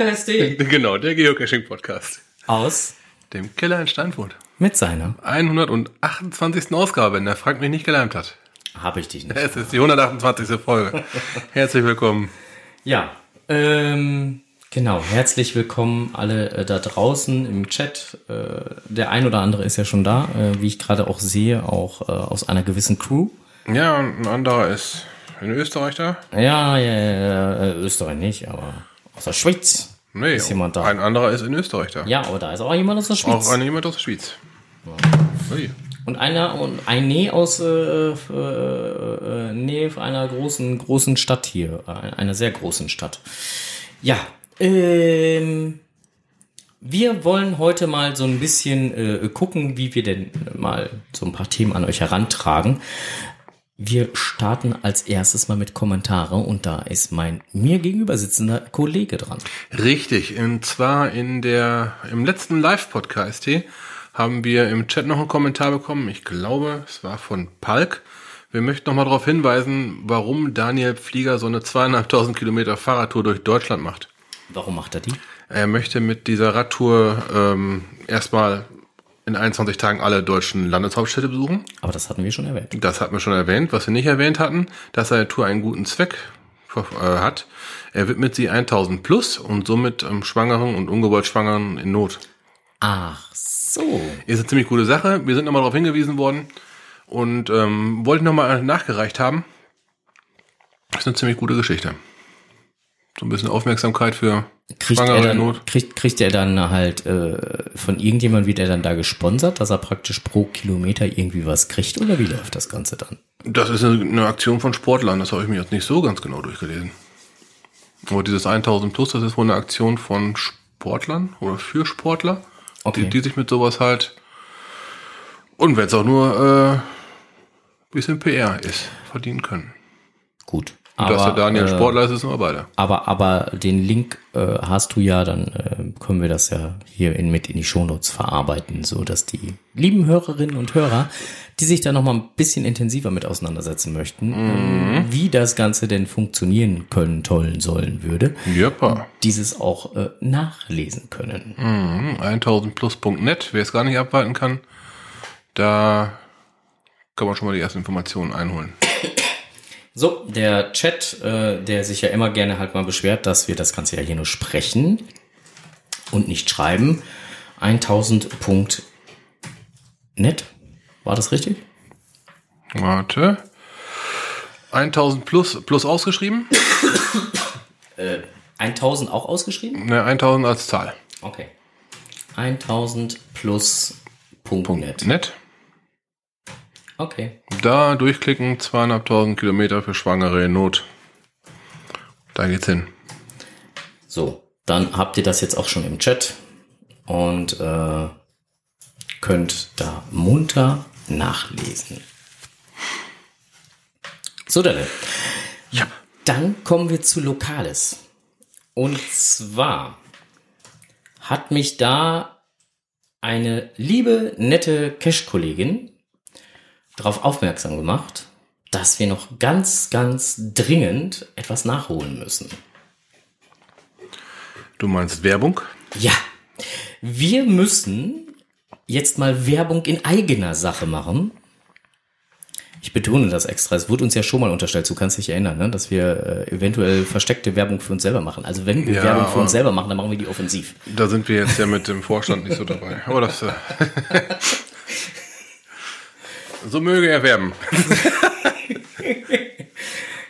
Podcast.de Genau, der Geocaching-Podcast. aus Dem Keller in Steinfurt. mit seiner. 128. Ausgabe, wenn der Frank mich nicht geleimt hat. Habe ich dich nicht. Es ist die 128. Folge. Herzlich willkommen. Ja, ähm, genau. Herzlich willkommen alle äh, da draußen im Chat. Äh, der ein oder andere ist ja schon da, äh, wie ich gerade auch sehe, auch äh, aus einer gewissen Crew. Ja, und ein anderer ist in Österreich da. Ja, ja, ja, äh, Österreich nicht, aber aus der Schweiz. Nee, Ist jemand da? ein anderer ist in Österreich da. Ja, aber da ist auch jemand aus der Schweiz. Auch ein jemand aus der Schweiz. Ui. Und einer und ein Nee aus äh, äh, äh, Nähe einer großen großen Stadt hier, äh, einer sehr großen Stadt. Ja, ähm, wir wollen heute mal so ein bisschen äh, gucken, wie wir denn mal so ein paar Themen an euch herantragen. Wir starten als erstes mal mit Kommentare und da ist mein mir gegenüber sitzender Kollege dran. Richtig, und zwar in der, im letzten Live-Podcast hier haben wir im Chat noch einen Kommentar bekommen. Ich glaube, es war von Palk. Wir möchten noch mal darauf hinweisen, warum Daniel Flieger so eine zweieinhalbtausend Kilometer Fahrradtour durch Deutschland macht. Warum macht er die? Er möchte mit dieser Radtour ähm, erstmal in 21 Tagen alle deutschen Landeshauptstädte besuchen. Aber das hatten wir schon erwähnt. Das hatten wir schon erwähnt. Was wir nicht erwähnt hatten, dass seine Tour einen guten Zweck äh, hat. Er widmet sie 1000 plus und somit ähm, Schwangeren und ungewollt Schwangeren in Not. Ach so. Ist eine ziemlich gute Sache. Wir sind nochmal darauf hingewiesen worden und ähm, wollten nochmal nachgereicht haben. Das ist eine ziemlich gute Geschichte. So ein bisschen Aufmerksamkeit für Kriegt er, in Not. dann, kriegt, kriegt er dann halt äh, von irgendjemandem wird er dann da gesponsert, dass er praktisch pro Kilometer irgendwie was kriegt oder wie läuft das Ganze dann? Das ist eine, eine Aktion von Sportlern. Das habe ich mir jetzt nicht so ganz genau durchgelesen. Aber dieses 1000 plus, das ist wohl eine Aktion von Sportlern oder für Sportler, Okay. die, die sich mit sowas halt und wenn es auch nur äh, bisschen PR ist, verdienen können. Gut. Und dass der Daniel äh, Sportler ist, wissen wir beide. aber, aber den Link äh, hast du ja, dann äh, können wir das ja hier in, mit in die Shownotes verarbeiten, so dass die lieben Hörerinnen und Hörer, die sich da noch mal ein bisschen intensiver mit auseinandersetzen möchten, ähm, wie das Ganze denn funktionieren können, tollen sollen würde, Jeppa. dieses auch äh, nachlesen können. Mhm. 1000plus.net, wer es gar nicht abwarten kann, da kann man schon mal die ersten Informationen einholen. So, der Chat, äh, der sich ja immer gerne halt mal beschwert, dass wir das Ganze ja hier nur sprechen und nicht schreiben. 1000.net. War das richtig? Warte. 1000 plus, plus ausgeschrieben? 1000 auch ausgeschrieben? Ne, 1000 als Zahl. Okay. 1000 plus Punkt .net. Nett. Okay. Da durchklicken, zweieinhalbtausend Kilometer für Schwangere in Not. Da geht's hin. So, dann habt ihr das jetzt auch schon im Chat und äh, könnt da munter nachlesen. So, dann. Ja. Dann kommen wir zu Lokales. Und zwar hat mich da eine liebe, nette Cash-Kollegin darauf aufmerksam gemacht, dass wir noch ganz, ganz dringend etwas nachholen müssen. Du meinst Werbung? Ja, wir müssen jetzt mal Werbung in eigener Sache machen. Ich betone das extra. Es wurde uns ja schon mal unterstellt, du kannst dich erinnern, ne? dass wir äh, eventuell versteckte Werbung für uns selber machen. Also wenn wir Ja, Werbung für uns selber machen, dann machen wir die offensiv. Da sind wir jetzt ja mit dem Vorstand nicht so dabei. Aber das. Äh so möge er werben.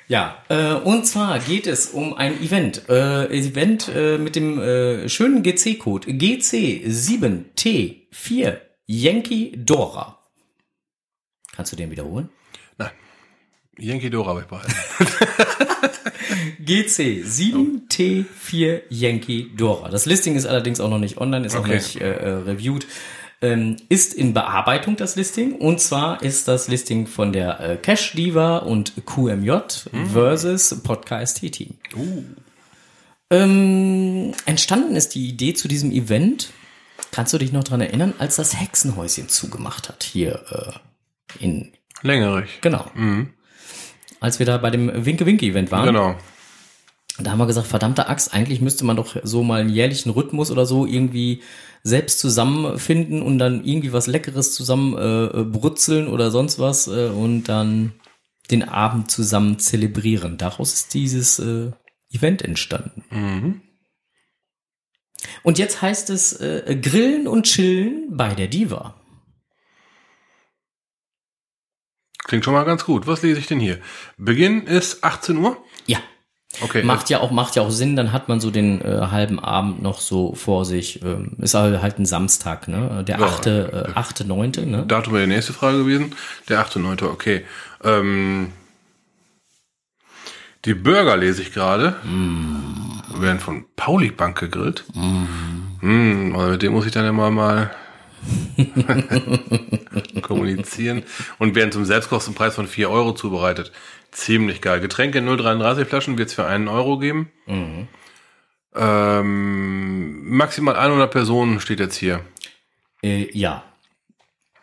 Ja, äh, und zwar geht es um ein Event. Äh, Event äh, mit dem äh, schönen GC-Code GC7T4 Yankee Dora. Kannst du den wiederholen? Nein. Yankee Dora habe ich behalten. GC7T4 Yankee Dora. Das Listing ist allerdings auch noch nicht online, ist auch Okay. nicht äh, äh, reviewed. Ähm, ist in Bearbeitung das Listing und zwar ist das Listing von der äh, Cash Diva und QMJ versus Podcast Team. Ähm, entstanden ist die Idee zu diesem Event. Kannst du dich noch dran erinnern, als das Hexenhäuschen zugemacht hat hier äh, in Längerig. genau. Als wir da bei dem Winke Winke Event waren. Genau. Da haben wir gesagt, verdammte Axt, eigentlich müsste man doch so mal einen jährlichen Rhythmus oder so irgendwie selbst zusammenfinden und dann irgendwie was Leckeres zusammen äh, brutzeln oder sonst was äh, und dann den Abend zusammen zelebrieren. Daraus ist dieses äh, Event entstanden. Mhm. Und jetzt heißt es äh, Grillen und Chillen bei der Diva. Klingt schon mal ganz gut. Was lese ich denn hier? Beginn ist 18 Uhr? Ja. Okay. Macht ja auch, macht ja auch Sinn, dann hat man so den äh, halben Abend noch so vor sich. Ähm, ist halt halt ein Samstag, ne? Der Ja. achte, äh, achte, neunte, ne? Datum wäre die nächste Frage gewesen. Der 8.9. Okay. Ähm, die Burger lese ich gerade. Werden von Pauli Bank gegrillt. Mm. also mit dem muss ich dann immer mal kommunizieren. Und werden zum Selbstkostenpreis von 4 Euro zubereitet. Ziemlich geil. Getränke in 0,33 Flaschen wird es für einen Euro geben. Ähm, maximal 100 Personen steht jetzt hier. Äh, ja.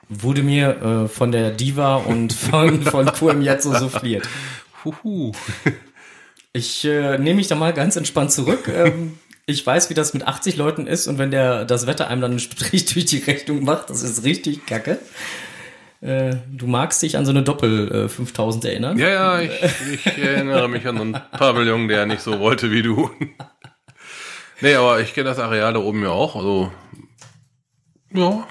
Wurde mir äh, von der Diva und von, von Pur jetzt so souffliert. Huhu. Ich äh, nehme mich da mal ganz entspannt zurück. Ähm, ich weiß, wie das mit 80 Leuten ist und wenn der das Wetter einem dann einen Strich durch die Rechnung macht, das ist richtig kacke. Äh, du magst dich an so eine Doppel äh, 5000 erinnern? Ja, ja, ich, ich erinnere mich an so einen Pavillon, der nicht so wollte wie du. Nee, aber ich kenne das Areal da oben ja auch. Also, ja.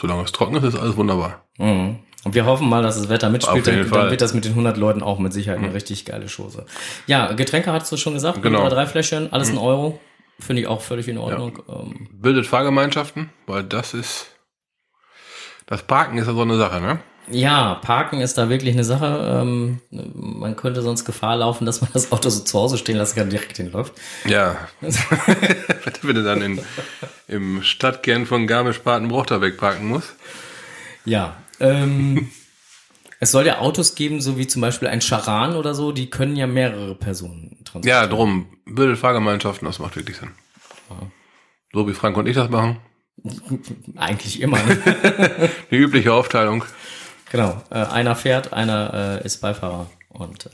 Solange es trocken ist, ist alles wunderbar. Mhm. Und wir hoffen mal, dass das Wetter mitspielt, dann, dann wird das mit den 100 Leuten auch mit Sicherheit eine richtig geile Chose. Ja, Getränke hast du schon gesagt, Genau. drei Fläschchen, alles ein Euro. Finde ich auch völlig in Ordnung. Ähm, Bildet Fahrgemeinschaften, weil das ist. Das Parken ist ja so eine Sache, ne? Ja, Parken ist da wirklich eine Sache. Ähm, man könnte sonst Gefahr laufen, dass man das Auto so zu Hause stehen lassen kann, direkt hinläuft. Ja. Wenn du dann in, im Stadtkern von Garmisch-Partenbruch da wegparken musst. Ja. Ähm, es soll ja Autos geben, so wie zum Beispiel ein Charan oder so, die können ja mehrere Personen transportieren. Ja, drum. Bildet Fahrgemeinschaften, das macht wirklich Sinn. So wie Frank und ich das machen. Eigentlich immer. Ne? Die übliche Aufteilung. genau. Äh, einer fährt, einer äh, ist Beifahrer. Und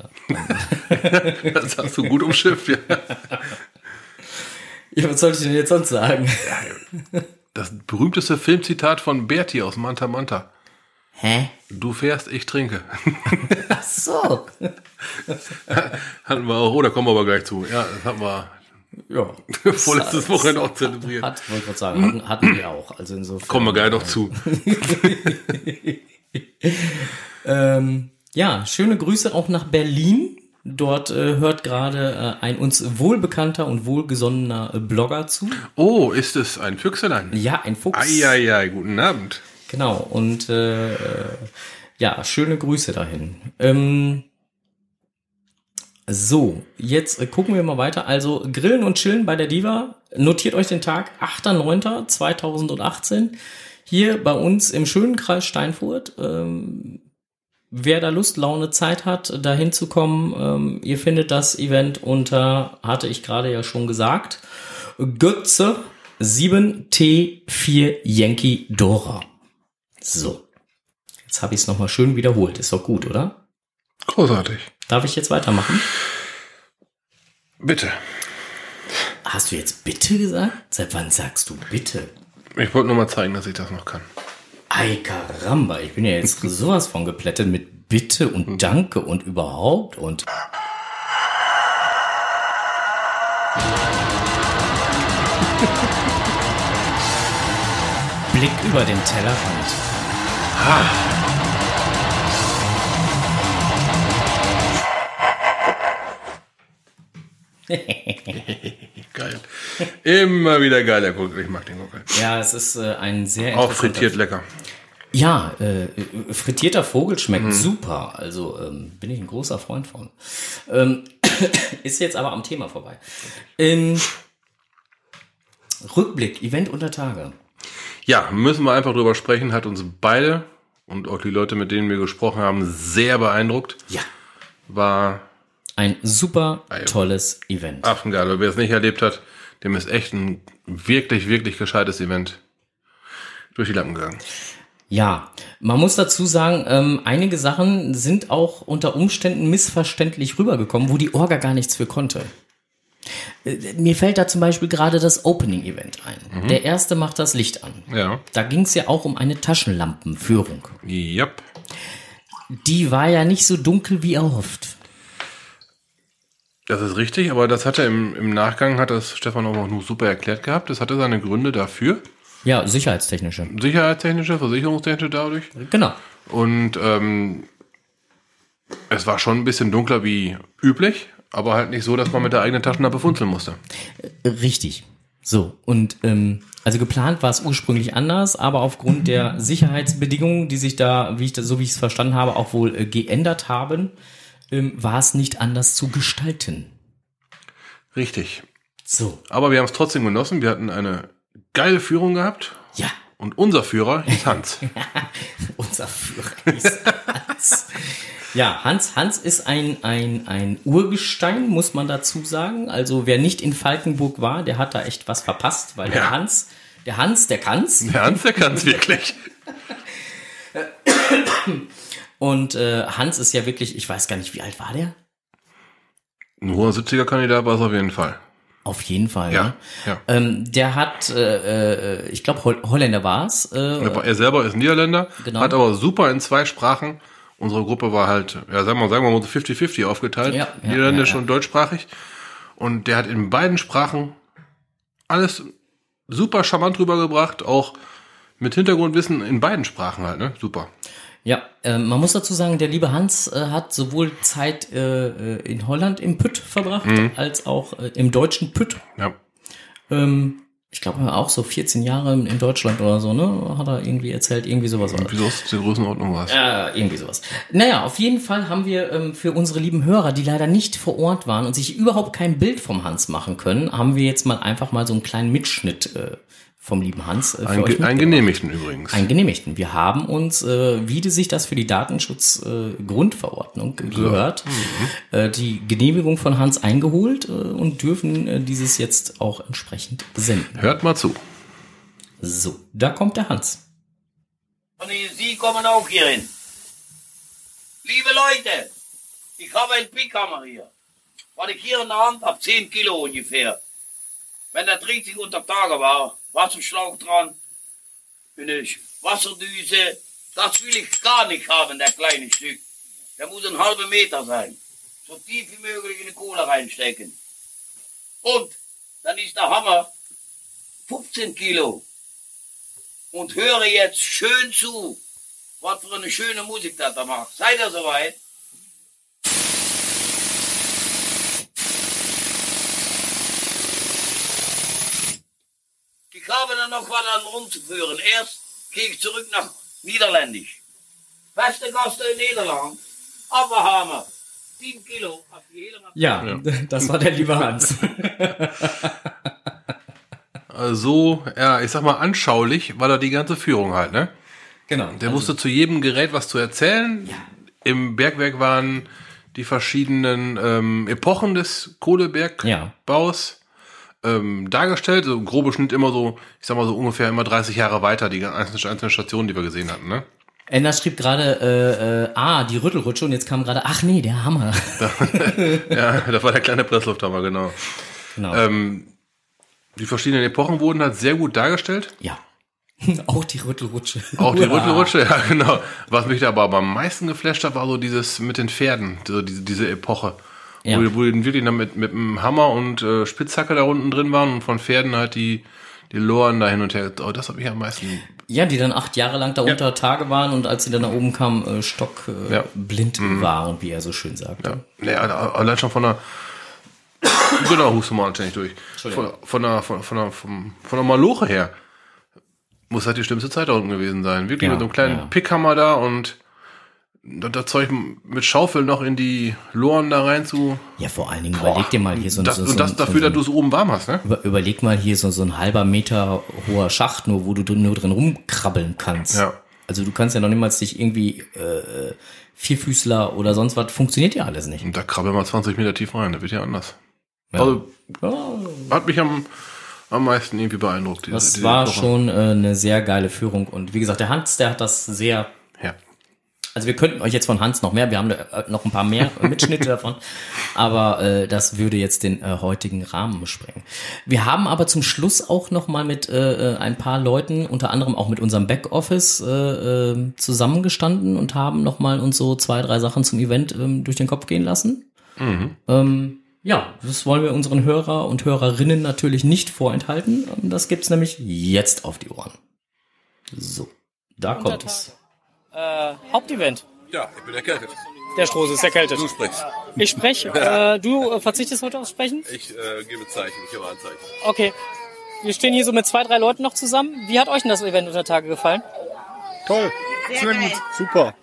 äh, Das hast du gut umschifft, ja. ja, was sollte ich denn jetzt sonst sagen? Das berühmteste Filmzitat von Berti aus Manta Manta. Hä? Du fährst, ich trinke. Ach so. hatten wir auch, oh, da kommen wir aber gleich zu. Ja, das hatten wir Ja. vorletztes Wochenende auch zelebriert. Hat, wollte gerade sagen, hatten, hatten wir auch. Also insofern. Kommen wir gleich noch zu. Ähm, ja, schöne Grüße auch nach Berlin. Dort äh, hört gerade äh, ein uns wohlbekannter und wohlgesonnener äh, Blogger zu. Oh, ist es ein Füchselein? Ja, ein Fuchs. Eieiei, guten Abend. Genau, und äh, ja, schöne Grüße dahin. Ähm, so, jetzt gucken wir mal weiter. Also Grillen und Chillen bei der Diva. Notiert euch den Tag 8.9.2018 hier bei uns im schönen Kreis Steinfurt. Ähm, wer da Lust, Laune, Zeit hat, da hinzukommen, ähm, ihr findet das Event unter, hatte ich gerade ja schon gesagt, Götze 7T4 Yankee Dora. So. Jetzt habe ich es nochmal schön wiederholt. Ist doch gut, oder? Großartig. Darf ich jetzt weitermachen? Bitte. Hast du jetzt bitte gesagt? Seit wann sagst du bitte? Ich wollte nur mal zeigen, dass ich das noch kann. Ei, Karamba, ich bin ja jetzt sowas von geplättet mit Bitte und Danke und überhaupt und. Blick über den Tellerrand. Geil. Immer wieder geil, der Gurkel. Ich mag den Gurkel. Ja, es ist äh, ein sehr Auch frittiert lecker. Ja, äh, frittierter Vogel schmeckt Mhm. super. Also ähm, bin ich ein großer Freund von. Ähm, ist jetzt aber am Thema vorbei. Ähm, Rückblick, Event unter Tage. Ja, müssen wir einfach drüber sprechen. Hat uns beide und auch die Leute, mit denen wir gesprochen haben, sehr beeindruckt. Ja. War Ein super tolles Event. affengeil. Wer es nicht erlebt hat, dem ist echt ein wirklich, wirklich gescheites Event durch die Lappen gegangen. Ja, man muss dazu sagen, ähm, einige Sachen sind auch unter Umständen missverständlich rübergekommen, wo die Orga gar nichts für konnte. Äh, Mir fällt da zum Beispiel gerade das Opening-Event ein. Der erste macht das Licht an. Ja. Da ging es ja auch um eine Taschenlampenführung. Yep. Die war ja nicht so dunkel wie erhofft. Das ist richtig, aber das hat er im, im Nachgang, hat das Stefan auch noch super erklärt gehabt. Das hatte seine Gründe dafür. Ja, sicherheitstechnische. Sicherheitstechnische, versicherungstechnische dadurch. Genau. Und ähm, es war schon ein bisschen dunkler wie üblich, aber halt nicht so, dass man mit der eigenen Taschenlampe funzeln musste. Richtig. So, und ähm, also geplant war es ursprünglich anders, aber aufgrund der Sicherheitsbedingungen, die sich da, wie ich das, so wie ich es verstanden habe, auch wohl äh, geändert haben, ähm, war es nicht anders zu gestalten. Richtig. So, Aber wir haben es trotzdem genossen. Wir hatten eine geile Führung gehabt. ja, Und unser Führer hieß Hans. unser Führer ist Hans. Ja, Hans, Hans ist ein, ein, ein Urgestein, muss man dazu sagen. Also wer nicht in Falkenburg war, der hat da echt was verpasst, weil der Ja. Hans, der Hans, der kann's. Der Hans, der kann es wirklich. Und äh, Hans ist ja wirklich, ich weiß gar nicht, wie alt war der? Ein hoher 70er-Kandidat war es auf jeden Fall. Auf jeden Fall. Ja, Ne? ja. Ähm, der hat, äh, äh, ich glaube, Hol Holländer war's. Äh, Er selber ist Niederländer, Genau. hat aber super in zwei Sprachen. Unsere Gruppe war halt, ja, sagen wir, sagen wir mal so 50-50 aufgeteilt, Ja, ja, Niederländisch ja, und deutschsprachig. Und der hat in beiden Sprachen alles super charmant rübergebracht, auch mit Hintergrundwissen in beiden Sprachen halt, ne? Super. Ja, ähm, man muss dazu sagen, der liebe Hans äh, hat sowohl Zeit äh, äh, in Holland im Pütt verbracht, Mhm. als auch äh, im deutschen Pütt. Ja. Ähm, ich glaube auch so 14 Jahre in Deutschland oder so, ne? Hat er irgendwie erzählt, irgendwie sowas war. Wieso ist die Größenordnung was? Ja, irgendwie sowas. Naja, auf jeden Fall haben wir ähm, für unsere lieben Hörer, die leider nicht vor Ort waren und sich überhaupt kein Bild vom Hans machen können, haben wir jetzt mal einfach mal so einen kleinen Mitschnitt äh, vom lieben Hans äh, für Ein, ein genehmigten übrigens. Ein genehmigten. Wir haben uns, äh, wie sich das für die Datenschutzgrundverordnung äh, gehört, äh, die Genehmigung von Hans eingeholt äh, und dürfen äh, dieses jetzt auch entsprechend senden. Hört mal zu. So, da kommt der Hans. Und Sie kommen auch hier hin. Liebe Leute, ich habe einen Pickhammer hier. Was ich hier in der Hand habe, 10 Kilo ungefähr. Wenn der 30 unter Tage war, Wasserschlauch dran, eine Wasserdüse, das will ich gar nicht haben, der kleine Stück. Der muss ein halber Meter sein. So tief wie möglich in die Kohle reinstecken. Und dann ist der Hammer 15 Kilo und höre jetzt schön zu, was für eine schöne Musik das da macht. Seid ihr soweit? Ich habe dann noch was an rumzuführen. Erst gehe ich zurück nach Niederländisch. Beste Gast in Nederland. Abbehamer. 10 Kilo. Auf jedem Ja, das war der liebe Hans. So, ja, ich sag mal, anschaulich war da die ganze Führung halt, ne? genau. Der wusste zu jedem Gerät was zu erzählen. Im Bergwerk waren die verschiedenen ähm, Epochen des Kohlebergbaus ähm, dargestellt. So ein grober Schnitt immer so, ich sag mal so ungefähr immer 30 Jahre weiter, die einzelnen, einzelnen Stationen, die wir gesehen hatten. Ne? Ender schrieb gerade, äh, äh, ah, die Rüttelrutsche und jetzt kam gerade, ach nee, der Hammer. Ja, das war der kleine Presslufthammer, genau. genau. Ähm, die verschiedenen Epochen wurden halt sehr gut dargestellt. ja. Auch die Rüttelrutsche. Auch die. Rüttelrutsche, ja genau. Was mich da aber am meisten geflasht hat, war so dieses mit den Pferden, so diese, diese Epoche. Ja. Wo, die- wo die wirklich dann mit, mit einem Hammer und äh, Spitzhacke da unten drin waren und von Pferden halt die, die Loren da hin und her. Oh, das hat mich am meisten. Ja, die dann acht Jahre lang da unter Tage waren und als sie dann nach oben kamen, äh, stockblind äh, Ja. blind waren, wie er so schön sagte. Ja, allein schon von der. genau, huste mal anständig durch. Von, von, der, von, von, der, vom, von der Maloche her. Muss halt die schlimmste Zeit da unten gewesen sein. Wirklich Ja, mit so einem kleinen ja. Pickhammer da und das, Zeug mit Schaufel noch in die Loren da rein zu. Ja, vor allen Dingen überleg dir mal hier so, das, so, so, und das dafür, so, dass du es oben warm hast, ne? über, überleg mal hier so, so ein halber Meter hoher Schacht, nur wo du nur drin rumkrabbeln kannst. Ja. Also du kannst ja noch niemals dich irgendwie äh, Vierfüßler oder sonst was, funktioniert ja alles nicht. Und da krabbeln wir 20 Meter tief rein, das wird ja anders. Ja. Also Oh. hat mich am, am meisten irgendwie beeindruckt. Diese, Das diese war Woche. schon äh, eine sehr geile Führung. Und wie gesagt, der Hans, der hat das sehr Ja. Also wir könnten euch jetzt von Hans noch mehr, wir haben äh, noch ein paar mehr Mitschnitte davon, aber äh, das würde jetzt den äh, heutigen Rahmen sprengen. Wir haben aber zum Schluss auch noch mal mit äh, äh, ein paar Leuten, unter anderem auch mit unserem Backoffice, äh, äh, zusammengestanden und haben noch mal uns so zwei, drei Sachen zum Event ähm, durch den Kopf gehen lassen. Ähm, ja, das wollen wir unseren Hörer und Hörerinnen natürlich nicht vorenthalten. Ähm, Das gibt's nämlich jetzt auf die Ohren. So, da kommt es. Äh, Hauptevent. Ja, ich bin erkältet. Der Strohse ist erkältet. Du sprichst. Ich spreche. Äh, du äh, verzichtest heute aufs Sprechen? Ich äh, gebe Zeichen, ich gebe Anzeichen. Okay. Wir stehen hier so mit zwei, drei Leuten noch zusammen. Wie hat euch denn das Event unter Tage gefallen? Toll. Sehr gut. Super.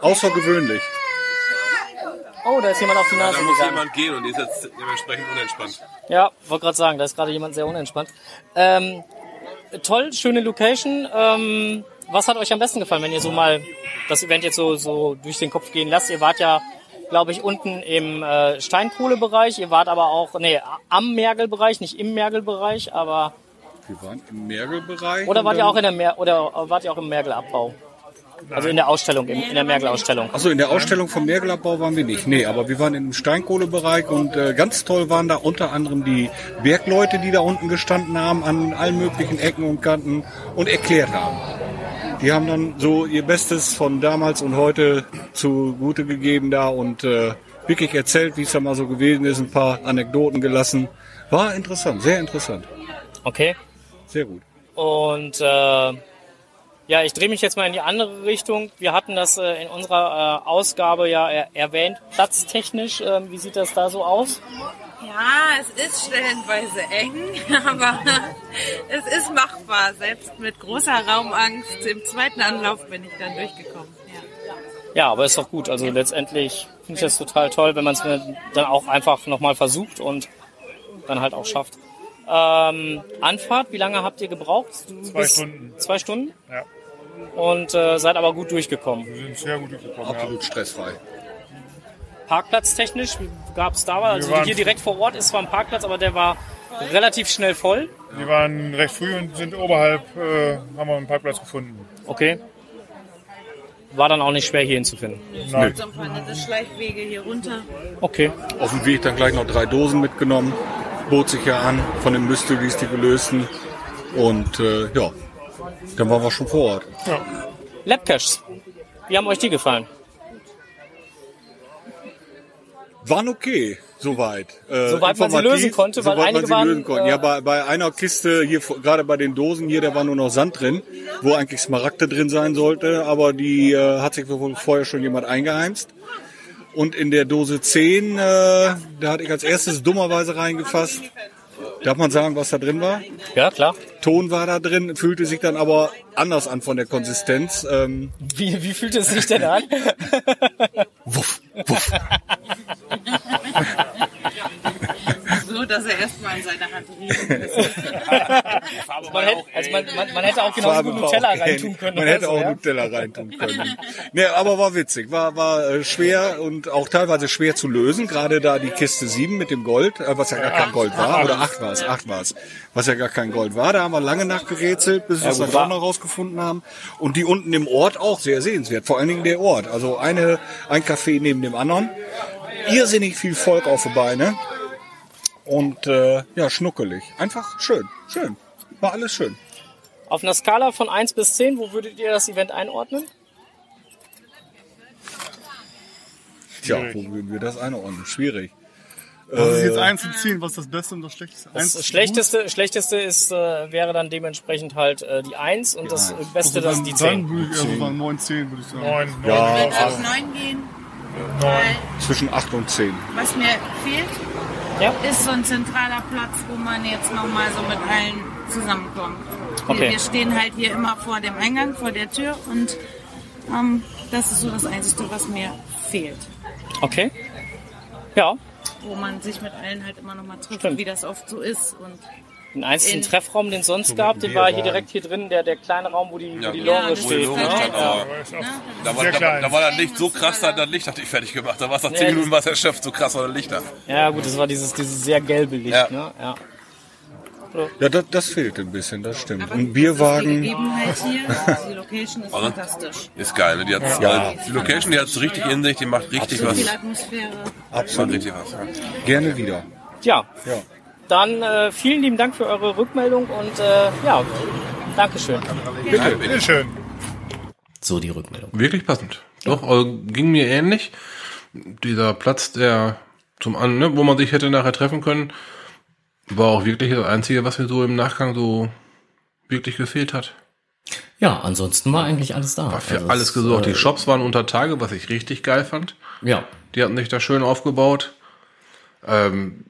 Außergewöhnlich. Oh, da ist jemand auf die Nase Da muss gegangen. jemand gehen und die ist jetzt dementsprechend unentspannt. Ja, wollte gerade sagen, da ist gerade jemand sehr unentspannt. Ähm, toll, schöne Location. Ähm, was hat euch am besten gefallen, wenn ihr so mal das Event jetzt so, so durch den Kopf gehen lasst? Ihr wart ja, glaube ich, unten im äh, Steinkohlebereich. Ihr wart aber auch, nee, am Mergelbereich, nicht im Mergelbereich, aber Wir waren im Mergelbereich. oder wart ihr auch in der Mer oder wart ihr auch im Mergelabbau? Also in der Ausstellung, in, in der Mergelausstellung. Achso, in der Ausstellung vom Mergelabbau waren wir nicht. Nee, aber wir waren im Steinkohlebereich und äh, ganz toll waren da unter anderem die Bergleute, die da unten gestanden haben, an allen möglichen Ecken und Kanten und erklärt haben. Die haben dann so ihr Bestes von damals und heute zugute gegeben da und äh, wirklich erzählt, wie es da mal so gewesen ist, ein paar Anekdoten gelassen. War interessant, sehr interessant. Okay. Sehr gut. Und äh, ja, ich drehe mich jetzt mal in die andere Richtung. Wir hatten das äh, in unserer äh, Ausgabe ja er erwähnt, platztechnisch. Ähm, wie sieht das da so aus? Ja, es ist stellenweise eng, aber es ist machbar. Selbst mit großer Raumangst im zweiten Anlauf bin ich dann durchgekommen. Ja. Ja, aber ist doch gut. Also letztendlich finde ich das total toll, wenn man es dann auch einfach nochmal versucht und dann halt auch schafft. Ähm, Anfahrt, wie lange habt ihr gebraucht? Du Zwei Stunden. Zwei Stunden? Ja. Und äh, seid aber gut durchgekommen. Wir sind sehr gut durchgekommen. Ja. Absolut stressfrei. Parkplatztechnisch, gab es da was? Also waren- hier direkt vor Ort ist zwar ein Parkplatz, aber der war relativ schnell voll. Wir waren recht früh und sind oberhalb, äh, haben wir einen Parkplatz gefunden. Okay. War dann auch nicht schwer hier hinzufinden. Nein. So ein paar nette Schleichwege hier runter. Okay. Auf dem Weg dann gleich noch drei Dosen mitgenommen. Bot sich ja an von den Mysteries, die gelösten. Und äh, ja, dann waren wir schon vor Ort. Labcaches. Wie haben euch die gefallen? Waren okay, soweit. Äh, Soweit man sie lösen konnte, weil soweit einige man sie waren, lösen konnte. äh, Ja, bei, bei einer Kiste, hier gerade bei den Dosen hier, da war nur noch Sand drin, wo eigentlich Smaragde drin sein sollte, aber die äh, hat sich wohl vorher schon jemand eingeheimst. Und in der Dose 10, äh, da hatte ich als erstes dummerweise reingefasst. Darf man sagen, was da drin war? Ja, klar. Ton war da drin, fühlte sich dann aber anders an von der Konsistenz. Ähm, Wie, wie fühlt es sich denn an? wuff, wuff. So, dass er erstmal in seiner Hand riecht. Man hätte, also man, man, man hätte auch genauso gut Nutella auch reintun können. Man hätte so, auch ja? Nutella reintun können. nee, aber war witzig. War, war äh, schwer und auch teilweise schwer zu lösen. Gerade da die Kiste 7 mit dem Gold, äh, was ja gar kein Gold war. Oder 8 war es, 8 war es. Was ja gar kein Gold war. Da haben wir lange nachgerätselt, bis wir es gut, dann auch noch rausgefunden haben. Und die unten im Ort auch sehr sehenswert. Vor allen Dingen der Ort. Also eine, ein Café neben dem anderen. Irrsinnig viel Volk auf die Beine. Und äh, ja, schnuckelig. Einfach schön, schön. War alles schön. Auf einer Skala von 1 bis 10, wo würdet ihr das Event einordnen? Tja, wo würden wir das einordnen? Schwierig. Was ist jetzt eins und zehn? Was ist das Beste und das Schlechteste? Eins Das ist schlechteste, schlechteste ist, äh, wäre dann dementsprechend halt äh, die 1 und das gut. Beste Also das dann, die dann 10. würde ich eher so sagen 9, 10 würde ich sagen. Neun, neun. Ja, Ich würde auf neun gehen, weil zwischen 8 und 10. was mir fehlt, Ja. ist so ein zentraler Platz, wo man jetzt nochmal so mit allen zusammenkommt. Wir, Okay. wir stehen halt hier immer vor dem Eingang, vor der Tür und ähm, das ist so das Einzige, was mir fehlt. Okay. Ja, Wo man sich mit allen halt immer nochmal trifft, Stimmt. wie das oft so ist. Und den einzigen In- Treffraum, den es sonst gab, den war hier direkt hier drin, der, der kleine Raum, wo die, wo die Ja, Lore das steht. Ne? so, ne? Da war, da, klein. da war das Licht so krass, da hat das Licht hat dich fertig gemacht. Da war es nach 10 Ja, Minuten was erschöpft, so krass war das Licht da. Ja, gut, das war dieses, dieses sehr gelbe Licht. Ja. Ne? Ja. Ja, das, das fehlt ein bisschen, das stimmt. Aber Und die Bierwagen, Gegebenheit hier, die Location ist Also, fantastisch. Ist geil, ne? Die, hat's, Ja. äh, die Location, die hat's richtig in sich, die macht richtig So was. viel Atmosphäre. Absolut. richtig was. Ja. Gerne wieder. Ja, Ja. Dann äh, vielen lieben Dank für eure Rückmeldung und äh, ja, Dankeschön. Bitte. Bitte schön. So die Rückmeldung. Wirklich passend. Doch, also ging mir ähnlich. Dieser Platz, der zum an, ne, wo man sich hätte nachher treffen können, war auch wirklich das Einzige, was mir so im Nachgang so wirklich gefehlt hat. Ja, ansonsten war eigentlich alles da. War für Also alles es, gesorgt. äh, Die Shops waren unter Tage, was ich richtig geil fand. Ja, Die hatten sich da schön aufgebaut. Ähm,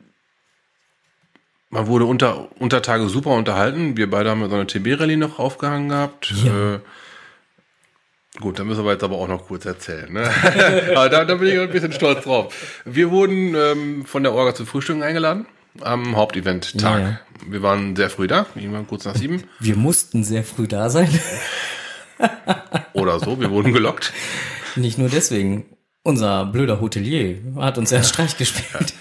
man wurde unter, unter Tage super unterhalten. Wir beide haben ja so eine TB-Rallye noch aufgehangen gehabt. Äh, gut, da müssen wir jetzt aber auch noch kurz erzählen. Ne? aber da, da bin ich ein bisschen stolz drauf. Wir wurden ähm, von der Orga zum Frühstück eingeladen am Hauptevent-Tag. Ja, ja. Wir waren sehr früh da, irgendwann kurz nach sieben wir mussten sehr früh da sein. oder so. Wir wurden gelockt. Nicht nur deswegen. Unser blöder Hotelier hat uns ja einen Streich gespielt.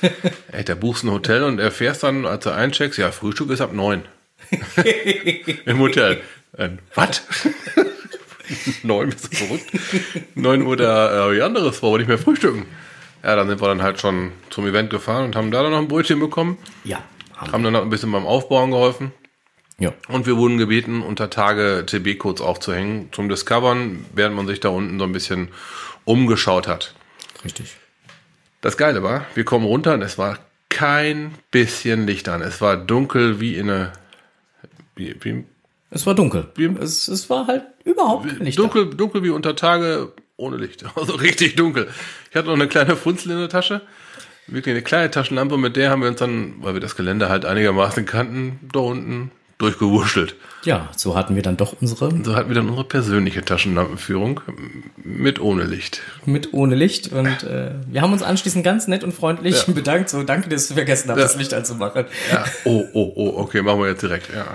Ey, da buchst ein Hotel und erfährst dann, als du eincheckst, ja, Frühstück ist ab neun. Im Hotel. Äh, was? neun, bist du verrückt? Neun Uhr da äh, wie anderes, wollen wir nicht mehr frühstücken. Ja, dann sind wir dann halt schon zum Event gefahren und haben da dann noch ein Brötchen bekommen, Ja, haben haben dann noch ein bisschen beim Aufbauen geholfen. Ja. Und wir wurden gebeten, unter Tage TB-Codes aufzuhängen zum Discovern, während man sich da unten so ein bisschen umgeschaut hat. Richtig. Das Geile war, wir kommen runter und es war kein bisschen Licht an. Es war dunkel wie in eine. Wie, wie, Es war dunkel. Wie- Es, es war halt überhaupt kein Licht. da. dunkel, dunkel wie unter Tage ohne Licht. Also richtig dunkel. Ich hatte noch eine kleine Funzel in der Tasche. Wirklich eine kleine Taschenlampe, mit der haben wir uns dann, weil wir das Gelände halt einigermaßen kannten, da unten durchgewurschtelt. Ja, so hatten wir dann doch unsere So hatten wir dann unsere persönliche Taschenlampenführung mit ohne Licht. mit ohne Licht und äh, wir haben uns anschließend ganz nett und freundlich Ja. bedankt. So, danke, dass du vergessen hast, Ja. das Licht anzumachen. Ja. Oh, oh, oh, okay, machen wir jetzt direkt. Ja.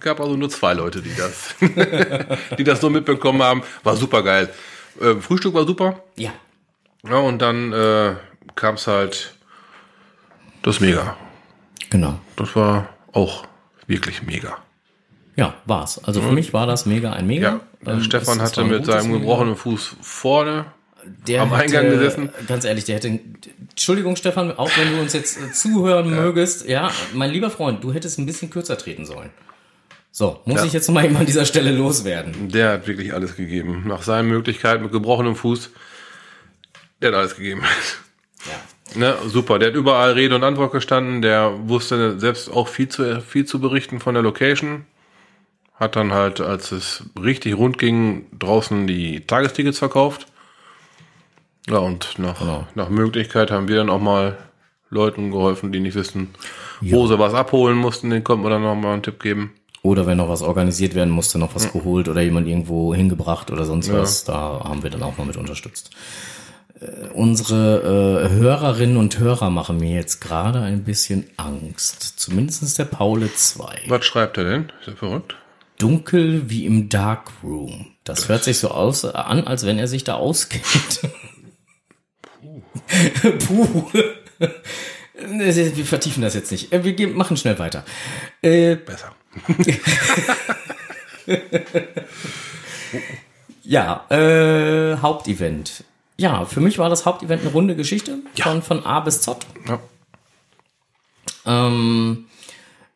Gab also nur zwei Leute, die das, die das so mitbekommen haben. War super geil. Äh, Frühstück war super. Ja. Ja, und dann äh, kam es halt das Mega. Genau. Das war auch wirklich mega. Ja, war's. Also für mich war das mega ein Mega. Mhm. Ja, Ähm, Stefan es- es hatte ein mit seinem Mega. gebrochenen Fuß vorne. der am Eingang hätte, gesessen. Ganz ehrlich, der hätte. Entschuldigung, Stefan, auch wenn du uns jetzt äh, zuhören mögest. Ja, mein lieber Freund, du hättest ein bisschen kürzer treten sollen. So, muss Ja. ich jetzt mal eben an dieser Stelle loswerden. Der hat wirklich alles gegeben. Nach seinen Möglichkeiten mit gebrochenem Fuß. Der hat alles gegeben. Ja. Ne, super. Der hat überall Rede und Antwort gestanden. Der wusste selbst auch viel zu, viel zu berichten von der Location. Hat dann halt, als es richtig rund ging, draußen die Tagestickets verkauft. Ja, und nach, Genau. nach Möglichkeit haben wir dann auch mal Leuten geholfen, die nicht wissen, wo sie was abholen mussten. Den konnten wir dann noch mal einen Tipp geben. Oder wenn noch was organisiert werden musste, noch was geholt oder jemand irgendwo hingebracht oder sonst was, da haben wir dann auch mal mit unterstützt. Äh, unsere äh, Hörerinnen und Hörer machen mir jetzt gerade ein bisschen Angst. Zumindest der Paule 2. Was schreibt er denn? Ist er verrückt? Dunkel wie im Darkroom. Das hört sich so aus, an, als wenn er sich da auskennt. Puh. Wir vertiefen das jetzt nicht. Äh, Wir gehen, machen schnell weiter. Äh, Besser. Ja, äh, Hauptevent. Ja, für mich war das Hauptevent eine runde Geschichte von, von A bis Z. Ja. Ähm,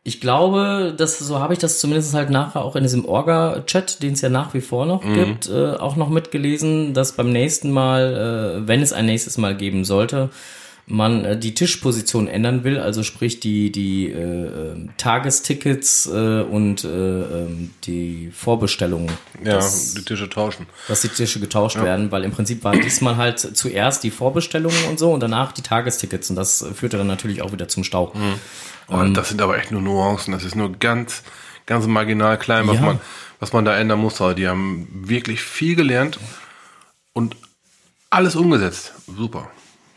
ich glaube, dass so habe ich das zumindest halt nachher auch in diesem Orga-Chat, den es ja nach wie vor noch gibt, äh, auch noch mitgelesen, dass beim nächsten Mal, äh, wenn es ein nächstes Mal geben sollte, man äh, die Tischposition ändern will, also sprich die die äh, äh, Tagestickets äh, und äh, ähm, die Vorbestellungen, Ja, dass, die Tische tauschen. dass die Tische getauscht werden, weil im Prinzip war diesmal halt zuerst die Vorbestellungen und so und danach die Tagestickets und das führte dann natürlich auch wieder zum Stau. Und das sind aber echt nur Nuancen. Das ist nur ganz, ganz marginal klein, was Ja. man, was man da ändern muss. Aber die haben wirklich viel gelernt und alles umgesetzt. Super.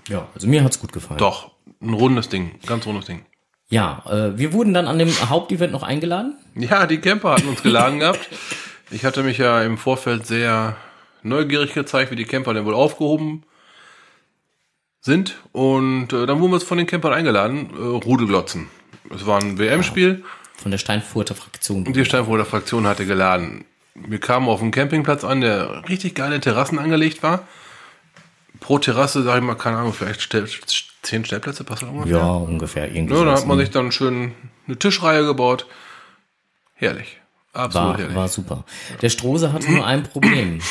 Ja, also mir hat's gut gefallen. Doch, ein rundes Ding, ganz rundes Ding. Ja, äh, wir wurden dann an dem Hauptevent noch eingeladen. Ja, die Camper hatten uns geladen gehabt. Ich hatte mich ja im Vorfeld sehr neugierig gezeigt, wie die Camper denn wohl aufgehoben sind. Und äh, dann wurden wir uns von den Campern eingeladen, äh, Rudelglotzen. Es war ein WM-Spiel Von der Steinfurter Fraktion. Die Steinfurter Fraktion hatte geladen. Wir kamen auf einen Campingplatz an, der richtig geile Terrassen angelegt war. Pro Terrasse, sag ich mal, keine Ahnung, vielleicht stell, zehn Stellplätze, passt das ungefähr? Ja, ungefähr. Irgendwie Ja, da hat man sich dann schön eine Tischreihe gebaut. Herrlich. Absolut war, herrlich. war super. Der Strose hatte nur ein Problem.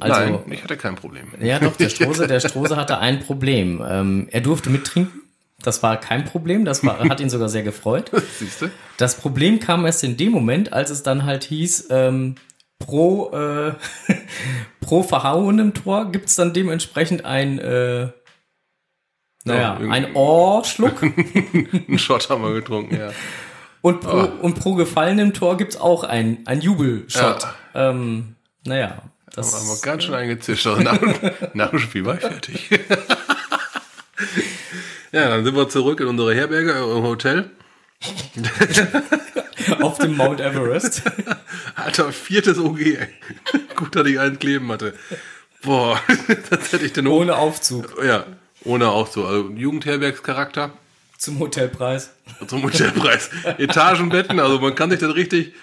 Also, Nein, ich hatte kein Problem. Ja, doch, der Strose, der Strose hatte ein Problem. Ähm, er durfte mittrinken. Das war kein Problem. Das war, hat ihn sogar sehr gefreut. Siehst du? Das Problem kam erst in dem Moment, als es dann halt hieß, ähm, pro, äh, pro verhauenem Tor gibt's dann dementsprechend ein, äh, naja, irgendwie- ein Ohrschluck. Einen Shot haben wir getrunken, ja. Und pro, Ah. und pro gefallenem Tor gibt's auch ein, ein Jubelshot. Ähm, naja, das Da haben wir ganz schön eingezischt. Also nach, nach dem Spiel war ich fertig. ja, dann sind wir zurück in unsere Herberge, äh, im Hotel. auf dem Mount Everest. Alter, viertes OG. ey. Gut, dass ich einen kleben hatte. Boah, das hätte ich denn Ohne Aufzug Ja, ohne so. Also Jugendherbergscharakter zum Hotelpreis. zum Hotelpreis. Etagenbetten, also man kann sich das richtig.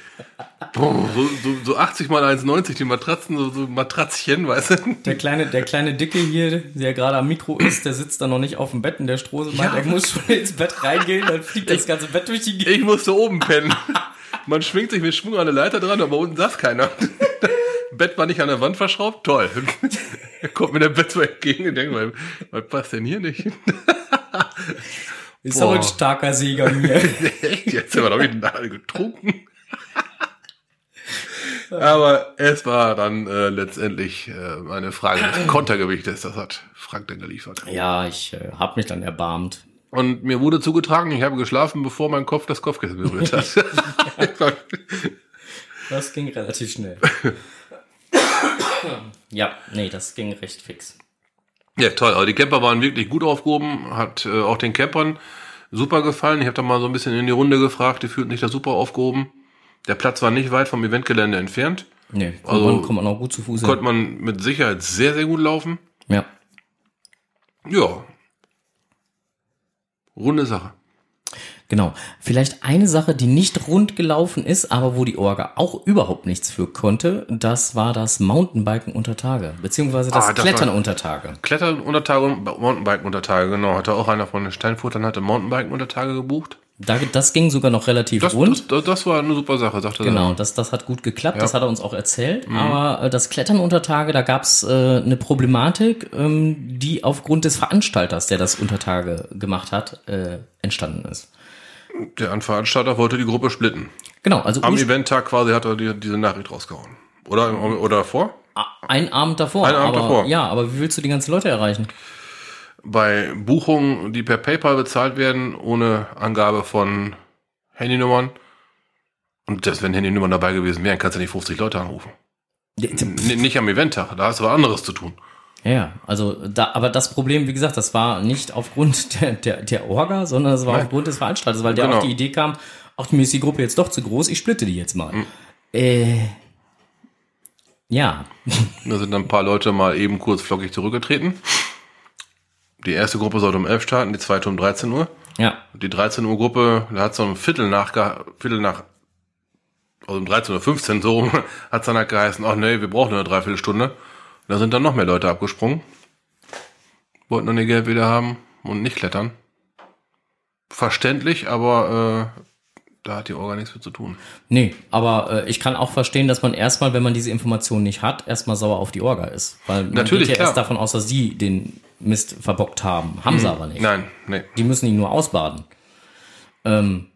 So, so, so 80 mal 1,90 die Matratzen, so, so Matratzchen, weißt du? Der kleine, der kleine Dicke hier, der gerade am Mikro ist, der sitzt da noch nicht auf dem Bett und der Strose meint, Ja. er muss schon ins Bett reingehen, dann fliegt das ganze Bett durch die Gegend. Ich musste oben pennen. Man schwingt sich mit Schwung an der Leiter dran, aber unten saß keiner. Bett war nicht an der Wand verschraubt, toll. Er kommt mir der Bett so entgegen und denkt mal, was passt denn hier nicht? Ist Boah. auch ein starker Sieger hier. Jetzt haben wir doch wieder alle getrunken. Aber es war dann äh, letztendlich äh, eine Frage des Kontergewichtes. Das hat Frank dann geliefert. Ja, ich äh, hab mich dann erbarmt. Und mir wurde zugetragen, ich habe geschlafen, bevor mein Kopf das Kopfkissen berührt hat. Das ging relativ schnell. ja, nee, das ging recht fix. ja, toll. Aber die Camper waren wirklich gut aufgehoben. Hat äh, auch den Campern super gefallen. Ich habe da mal so ein bisschen in die Runde gefragt. Die fühlten sich da super aufgehoben. Der Platz war nicht weit vom Eventgelände entfernt. Nee, kommt, Also, man, kommt man auch gut zu Fuß. Konnte man mit Sicherheit sehr, sehr gut laufen. Ja. Ja. Runde Sache. Genau. Vielleicht eine Sache, die nicht rund gelaufen ist, aber wo die Orga auch überhaupt nichts für konnte, das war das Mountainbiken unter Tage, beziehungsweise das, Ah, das Klettern unter Tage. Klettern unter Tage und Mountainbiken unter Tage, genau. Hatte auch einer von den Steinfurtern, hatte Mountainbiken unter Tage gebucht. Da, das ging sogar noch relativ Das, rund. das, das, war eine super Sache, sagte Genau, er. das, das hat gut geklappt, Ja. das hat er uns auch erzählt. Mhm. Aber äh, das Klettern unter Tage, da gab's äh, eine Problematik, ähm, die aufgrund des Veranstalters, der das unter Tage gemacht hat, äh, entstanden ist. Der Veranstalter wollte die Gruppe splitten. Genau, also Am Eventtag quasi hat er die, diese Nachricht rausgehauen. Oder, oder davor? ein Abend davor. Ein Abend aber, davor. Ja, aber wie willst du die ganzen Leute erreichen? Bei Buchungen, die per PayPal bezahlt werden, ohne Angabe von Handynummern. Und das, wenn Handynummern dabei gewesen wären, kannst du nicht 50 Leute anrufen. N nicht am Eventtag, da hast du was anderes zu tun. Ja, also da, aber das Problem, wie gesagt, das war nicht aufgrund der, der, der Orga, sondern es war Nein. aufgrund des Veranstalters, weil der Genau. auf die Idee kam, ach, mir ist die Gruppe jetzt doch zu groß, ich splitte die jetzt Mhm. mal. Äh, ja, Da sind dann ein paar Leute mal eben kurz flockig zurückgetreten. Die erste Gruppe sollte um 11 starten, die zweite um 13 Uhr. ja, Die 13 Uhr Gruppe, da hat so ein Viertel nach, Viertel nach, also um 13 Uhr 15 so rum, hat es dann halt geheißen, ach nee, wir brauchen nur eine Dreiviertelstunde. Da sind dann noch mehr Leute abgesprungen. Wollten dann ihr Geld wieder haben und nicht klettern. Verständlich, aber äh, da hat die Orga nichts mit zu tun. nee, aber äh, ich kann auch verstehen, dass man erstmal, wenn man diese Information nicht hat, erstmal sauer auf die Orga ist. Weil man Natürlich, geht ja klar. erst davon aus, dass sie den Mist verbockt haben. Haben sie aber nicht. Hm. Nein, nee. Die müssen ihn nur ausbaden. Ähm,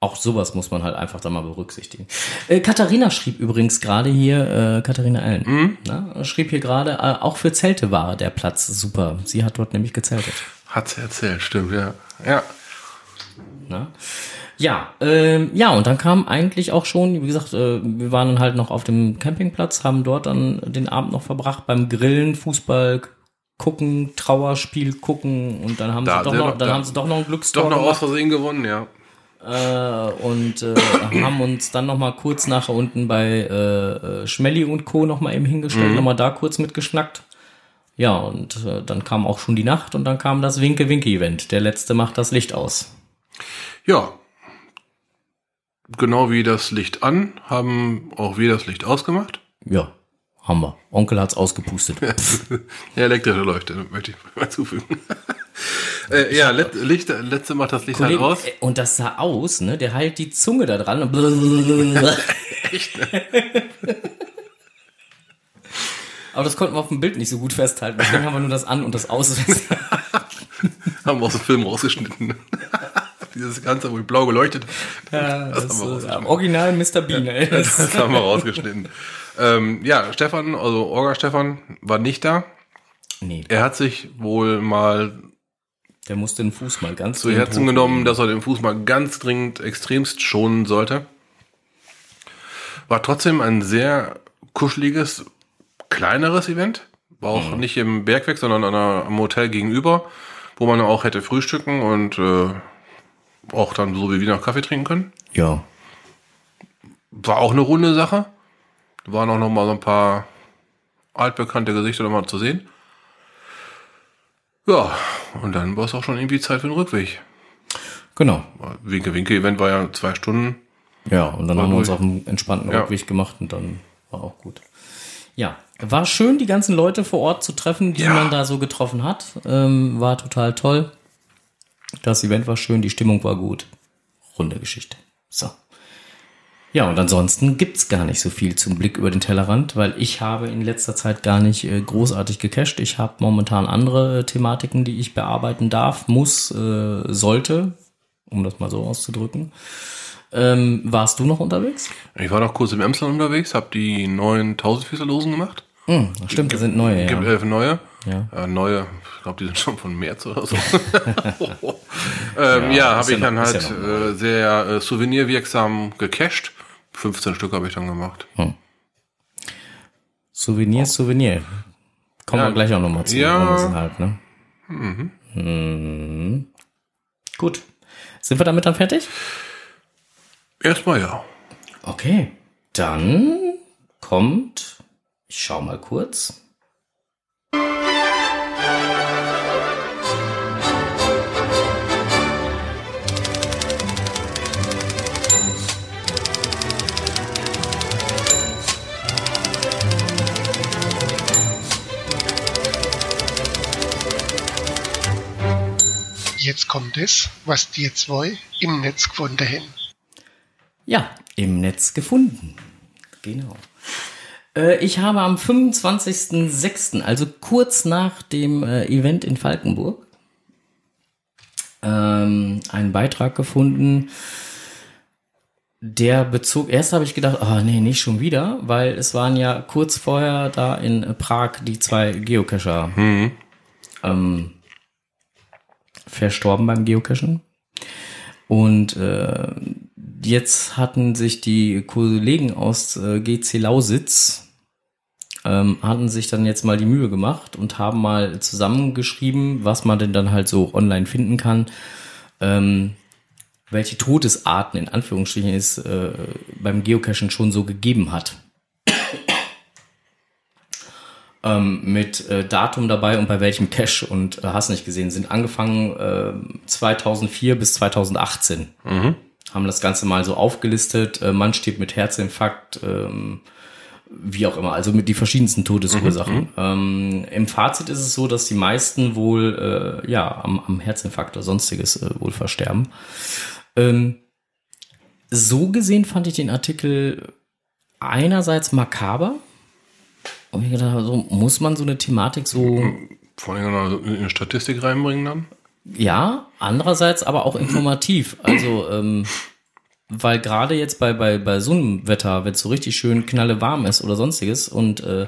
auch sowas muss man halt einfach da mal berücksichtigen. Äh, Katharina schrieb übrigens gerade hier, äh, Katharina Allen, Mhm. ne, schrieb hier gerade, äh, auch für Zelte war der Platz super. Sie hat dort nämlich gezeltet. Hat sie erzählt, stimmt, ja. Ja. Ne? Ja, ähm, ja, und dann kam eigentlich auch schon, wie gesagt, äh, wir waren dann halt noch auf dem Campingplatz, haben dort dann den Abend noch verbracht beim Grillen, Fußball gucken, Trauerspiel gucken und dann haben Da sie doch noch, dann da- haben sie doch noch ein Glückstor Doch noch gemacht. aus Versehen gewonnen, ja. äh, und äh, haben uns dann noch mal kurz nachher unten bei äh, äh, Schmelly und Co. noch mal eben hingestellt, Mhm. noch mal da kurz mitgeschnackt. Ja, und äh, dann kam auch schon die Nacht und dann kam das Winke-Winke-Event. Der letzte macht das Licht aus. Ja. genau wie das Licht an, haben auch wir das Licht ausgemacht. Ja, haben wir. Onkel hat's ausgepustet. Ja, elektrische Leuchte, möchte ich mal zufügen. äh, ja, Let Licht, letzte macht das Licht Kollege, halt aus. äh, und das sah aus, ne? Der halt die Zunge da dran. Echt? Aber das konnten wir auf dem Bild nicht so gut festhalten. Deswegen haben wir nur das an und das aus. haben wir aus dem Film rausgeschnitten. Dieses Ganze, wo blau geleuchtet. Ja, das, das haben wir ist, rausgeschnitten. Original Mr. Bean, ey. Das, Das haben wir rausgeschnitten. Ähm, ja, Stefan, also Orga Stefan, war nicht da. nee, Er hat sich wohl mal der musste den Fuß mal ganz zu Herzen genommen, dass er den Fuß mal ganz dringend extremst schonen sollte. War trotzdem ein sehr kuscheliges, kleineres Event. War auch nicht im Bergwerk, sondern an einer, am Hotel gegenüber, wo man auch hätte frühstücken und äh, auch dann so wie wir noch Kaffee trinken können. Ja, War auch eine runde Sache. Waren auch noch mal so ein paar altbekannte Gesichter noch mal zu sehen. Ja, und dann war es auch schon irgendwie Zeit für den Rückweg. genau. Winke-Winke-Event war ja zwei Stunden. Ja, und dann War haben wir uns auf einen entspannten Ja. Rückweg gemacht und dann war auch gut. Ja, war schön, die ganzen Leute vor Ort zu treffen, die Ja. man da so getroffen hat. Ähm, war total toll. Das Event war schön, die Stimmung war gut. Runde Geschichte. So. Ja, und ansonsten gibt's gar nicht so viel zum Blick über den Tellerrand, weil ich habe in letzter Zeit gar nicht äh, großartig gecached. Ich habe momentan andere äh, Thematiken, die ich bearbeiten darf, muss, äh, sollte, um das mal so auszudrücken. Ähm, warst du noch unterwegs? Ich war noch kurz im Emsland unterwegs, habe die neuen Tausendfüßlerlosen gemacht. Hm, stimmt, das sind neue, Gibt ja. elf neue. Ja. Äh, neue, ich glaube, die sind schon von März oder so. ähm, ja, ist habe ja ich dann noch- ist halt ja noch äh, sehr äh, souvenirwirksam gecached. 15 Stück habe ich dann gemacht. Souvenir, Souvenir. Kommen Ja. wir gleich auch nochmal zu. Ja. halt, ne? Mhm. Gut. Sind wir damit dann fertig? Erstmal ja. Okay. Dann kommt, ich schau mal kurz. Jetzt kommt es, was die zwei im Netz gefunden haben. Ja, im Netz gefunden. Genau. Äh, Ich habe am 25.06., also kurz nach dem äh, Event in Falkenburg, ähm, einen Beitrag gefunden, der bezog, erst habe ich gedacht, ah nee, nicht schon wieder, weil es waren ja kurz vorher da in Prag die zwei Geocacher ähm, verstorben beim Geocachen. Und äh, jetzt hatten sich die Kollegen aus äh, GC Lausitz ähm, hatten sich dann jetzt mal die Mühe gemacht und haben mal zusammengeschrieben, was man denn dann halt so online finden kann, ähm, welche Todesarten in Anführungsstrichen es äh, beim Geocachen schon so gegeben hat. Ähm, mit äh, Datum dabei und bei welchem Cache und äh, hast nicht gesehen, sind angefangen äh, 2004 bis 2018. Haben das Ganze mal so aufgelistet. Äh, Mann steht mit Herzinfarkt, ähm, wie auch immer, also mit die verschiedensten Todesursachen. Ähm, Im Fazit ist es so, dass die meisten wohl äh, ja am, am Herzinfarkt oder sonstiges äh, wohl versterben. Ähm, so gesehen fand ich den Artikel einerseits makaber. Und ich gedacht, habe, so muss man so eine Thematik so Vor allem in eine Statistik reinbringen dann. ja, andererseits aber auch informativ. Also, ähm, weil gerade jetzt bei, bei, bei so einem Wetter, wenn es so richtig schön knalle warm ist oder sonstiges und äh,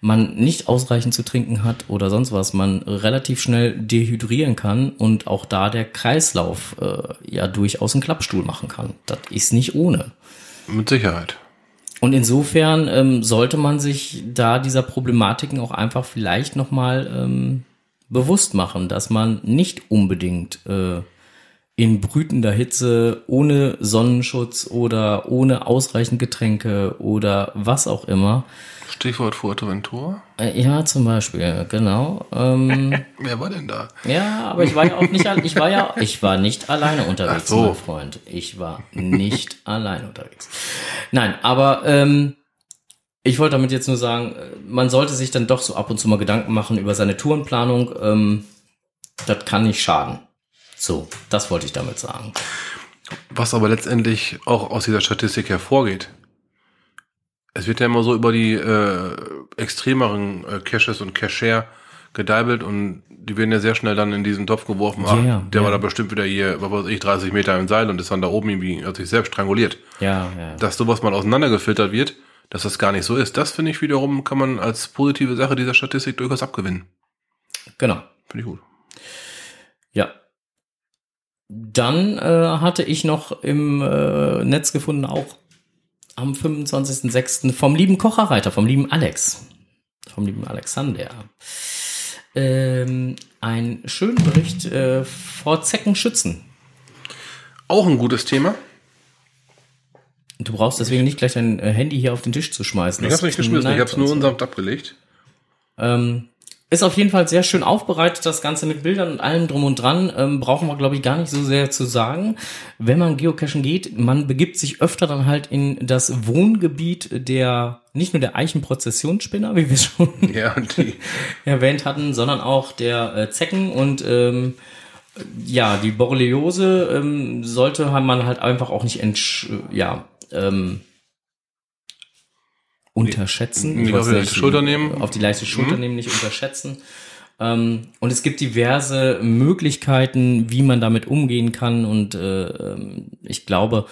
man nicht ausreichend zu trinken hat oder sonst was, man relativ schnell dehydrieren kann und auch da der Kreislauf äh, ja durchaus einen Klappstuhl machen kann. Das ist nicht ohne. Mit Sicherheit. Und insofern ähm, sollte man sich da dieser Problematiken auch einfach vielleicht nochmal ähm, bewusst machen, dass man nicht unbedingt äh, in brütender Hitze, ohne Sonnenschutz oder ohne ausreichend Getränke oder was auch immer. Stichwort Fuerteventura. Äh, Ja, zum Beispiel, genau. Ähm, Wer war denn da? ja, aber ich war ja auch nicht, ich war ja, ich war nicht alleine unterwegs, Ach so. mein Freund. Ich war nicht alleine unterwegs. Nein, aber ähm, ich wollte damit jetzt nur sagen, äh, man sollte sich dann doch so ab und zu mal Gedanken machen über seine Tourenplanung. Ähm, das kann nicht schaden. So, das wollte ich damit sagen. Was aber letztendlich auch aus dieser Statistik hervorgeht. Es wird ja immer so über die äh, extremeren äh, Caches und Cacher gedeibelt und die werden ja sehr schnell dann in diesen Topf geworfen. Ah, Ja, der war ja. da bestimmt wieder hier, was weiß ich, 30 Meter im Seil und ist dann da oben irgendwie, hat sich selbst stranguliert. Ja, ja. Dass sowas mal auseinandergefiltert wird, dass das gar nicht so ist, das finde ich wiederum, kann man als positive Sache dieser Statistik durchaus abgewinnen. Genau. Finde ich gut. Ja. Dann äh, hatte ich noch im äh, Netz gefunden, auch am 25.06. vom lieben Kocherreiter, vom lieben Alex, vom lieben Alexander, ähm, einen schönen Bericht äh, vor Zecken schützen. Auch ein gutes Thema. Du brauchst deswegen nicht gleich dein äh, Handy hier auf den Tisch zu schmeißen. Ich habe nicht geschmissen, ich es nur unsamt abgelegt. Ähm, ist auf jeden Fall sehr schön aufbereitet, das Ganze mit Bildern und allem drum und dran. Ähm, brauchen wir, glaube ich, gar nicht so sehr zu sagen. Wenn man geocachen geht, man begibt sich öfter dann halt in das Wohngebiet der, nicht nur der Eichenprozessionsspinner, wie wir schon Ja, erwähnt hatten, sondern auch der äh, Zecken und ähm, ja, die Borreliose ähm, sollte man halt einfach auch nicht entsch ja, ähm, unterschätzen. Nicht Ich auf die leichte Schulter nehmen. Auf die leichte Schulter Mhm. nehmen, nicht unterschätzen. Ähm, und es gibt diverse Möglichkeiten, wie man damit umgehen kann. Und äh, ähm, ich glaube,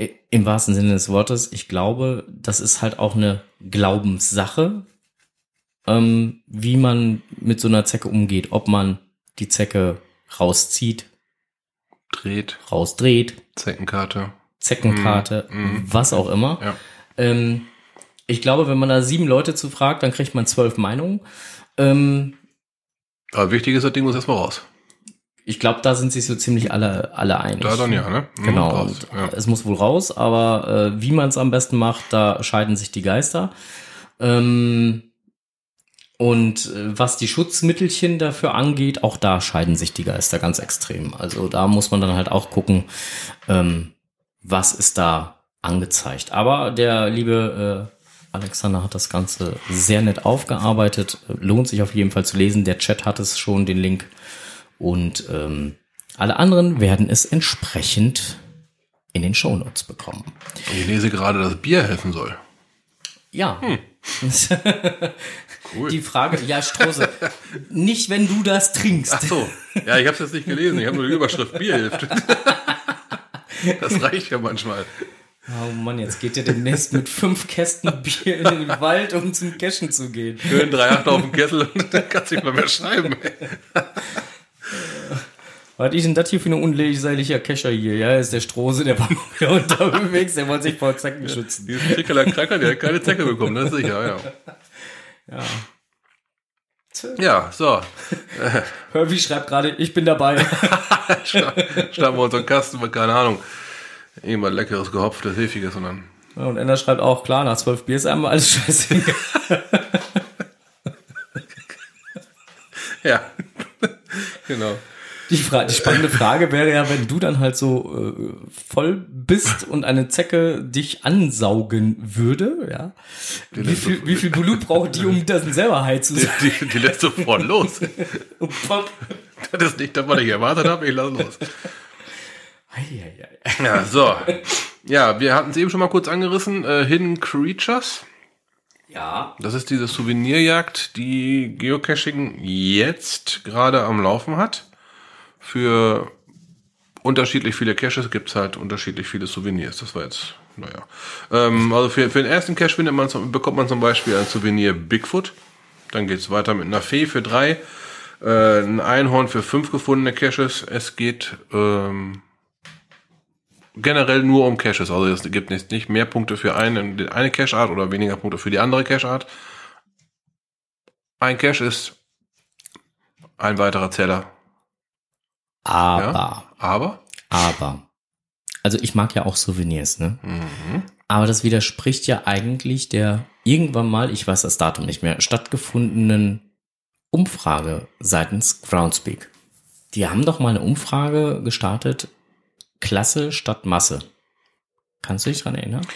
i- im wahrsten Sinne des Wortes, ich glaube, das ist halt auch eine Glaubenssache, ähm, wie man mit so einer Zecke umgeht. Ob man die Zecke rauszieht, dreht, rausdreht, Zeckenkarte. Zeckenkarte, Mhm, mhm. was auch immer. Ja. Ähm, ich glaube, wenn man da sieben Leute zu fragt, dann kriegt man zwölf Meinungen. Ähm, Aber wichtig ist, das Ding muss erstmal raus. ich glaube, da sind sich so ziemlich alle, alle einig. Da dann ja, ne? Mhm, Genau. raus, ja. Es muss wohl raus, aber äh, wie man es am besten macht, da scheiden sich die Geister. Ähm, und äh, was die Schutzmittelchen dafür angeht, auch da scheiden sich die Geister ganz extrem. Also da muss man dann halt auch gucken, ähm, was ist da angezeigt. Aber der liebe äh, Alexander hat das Ganze sehr nett aufgearbeitet. Lohnt sich auf jeden Fall zu lesen. Der Chat hat es schon, den Link. Und ähm, alle anderen werden es entsprechend in den Shownotes bekommen. Ich lese gerade, dass Bier helfen soll. Ja. Hm. Cool. Die Frage, ja, Strose, nicht wenn du das trinkst. Ach so. Ja, ich habe es jetzt nicht gelesen. Ich habe nur die Überschrift Bier hilft. Das reicht ja manchmal. Oh Mann, jetzt geht ihr demnächst mit fünf Kästen Bier in den Wald, um zum Cashen zu gehen. Schön 3,8 auf dem Kessel und dann kannst du nicht mal mehr schreiben. Ey. Was ist denn das hier für ein unleserlicher Kescher hier? Ja, ist der Strose, der war wieder unterwegs, der wollte sich vor Zecken schützen. Dieses Trickeler Kracker, der hat keine Zecke bekommen, das ist sicher, ja. Ja. Ja, so. Herbie schreibt gerade, ich bin dabei. Starten wir uns einen Kasten keine Ahnung, irgendwas Leckeres, Gehopftes, Hefiges und dann. Ja, Und Ender schreibt auch, klar, nach zwölf Bier ist einmal alles scheiße. Ja. genau. Die, Fra die spannende Frage wäre ja, wenn du dann halt so äh, voll bist und eine Zecke dich ansaugen würde, ja. Wie viel, wie viel Blut braucht die, um das selber heil zu Die, die, die lässt sofort los. Pop. Das ist nicht das, was ich erwartet habe, ich lasse los. Ja, so. Ja, wir hatten es eben schon mal kurz angerissen. Äh, Hidden Creatures. Ja. Das ist diese Souvenirjagd, die Geocaching jetzt gerade am Laufen hat. Für unterschiedlich viele Caches gibt's halt unterschiedlich viele Souvenirs. Das war jetzt, naja. Ähm, also für, für den ersten Cache findet man, bekommt man zum Beispiel ein Souvenir Bigfoot. Dann geht's weiter mit einer Fee für drei. Äh, ein Einhorn für fünf gefundene Caches. Es geht ähm, generell nur um Caches. Also es gibt nicht, nicht mehr Punkte für eine, eine Cache-Art oder weniger Punkte für die andere Cache-Art. Ein Cache ist ein weiterer Zeller. Aber, Ja? Aber? Aber. Also ich mag ja auch Souvenirs, ne? Mhm. Aber das widerspricht ja eigentlich der irgendwann mal, ich weiß das Datum nicht mehr, stattgefundenen Umfrage seitens Groundspeak. Die haben doch mal eine Umfrage gestartet, Klasse statt Masse. Kannst du dich dran erinnern?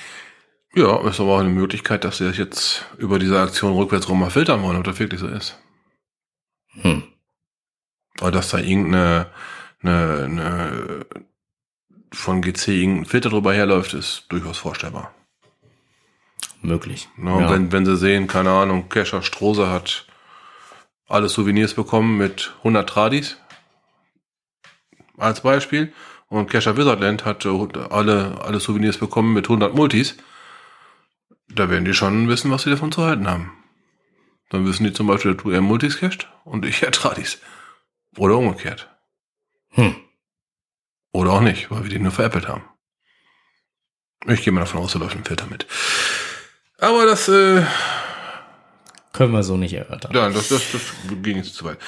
Ja, ist aber auch eine Möglichkeit, dass sie das jetzt über diese Aktion rückwärts rum mal filtern wollen, ob das wirklich so ist. Hm. Oder dass da irgendeine eine, eine von GC irgendein Filter drüber herläuft, ist durchaus vorstellbar. Möglich. Und Ja. wenn, wenn sie sehen, keine Ahnung, Kescher Strose hat alle Souvenirs bekommen mit 100 Tradis, als Beispiel, und Kescher Wizardland hat äh, alle, alle Souvenirs bekommen mit 100 Multis, da werden die schon wissen, was sie davon zu halten haben. Dann wissen die zum Beispiel, dass du eher Multis cashst und ich eher Tradis. Oder umgekehrt. Hm. Oder auch nicht, weil wir die nur veräppelt haben. Ich gehe mal davon aus, da läuft ein Filter mit. Aber das, äh, Können wir so nicht erörtern. ja, das, das, das ging jetzt zu weit.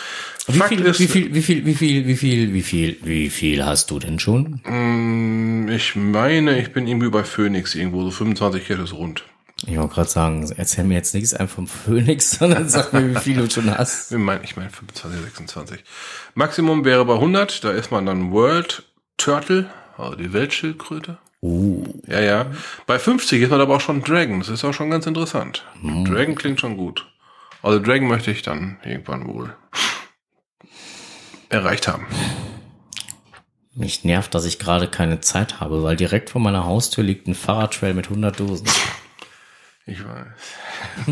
Wie Fakt viel, ist, wie viel, wie viel, wie viel, wie viel, wie viel, wie viel hast du denn schon? mh, ich meine, ich bin irgendwie bei Phoenix irgendwo, so 25 Caches rund. Ich wollte gerade sagen, erzähl mir jetzt nichts einfach vom Phoenix, sondern sag mir, wie viel du schon hast. Ich meine, ich meine 25, 26. Maximum wäre bei 100, da ist man dann World Turtle, also die Weltschildkröte. Uh, Ja, ja. Bei 50 ist man aber auch schon Dragon. Das ist auch schon ganz interessant. Dragon klingt schon gut. Also Dragon möchte ich dann irgendwann wohl erreicht haben. mich nervt, dass ich gerade keine Zeit habe, weil direkt vor meiner Haustür liegt ein Fahrradtrail mit 100 Dosen. Ich weiß.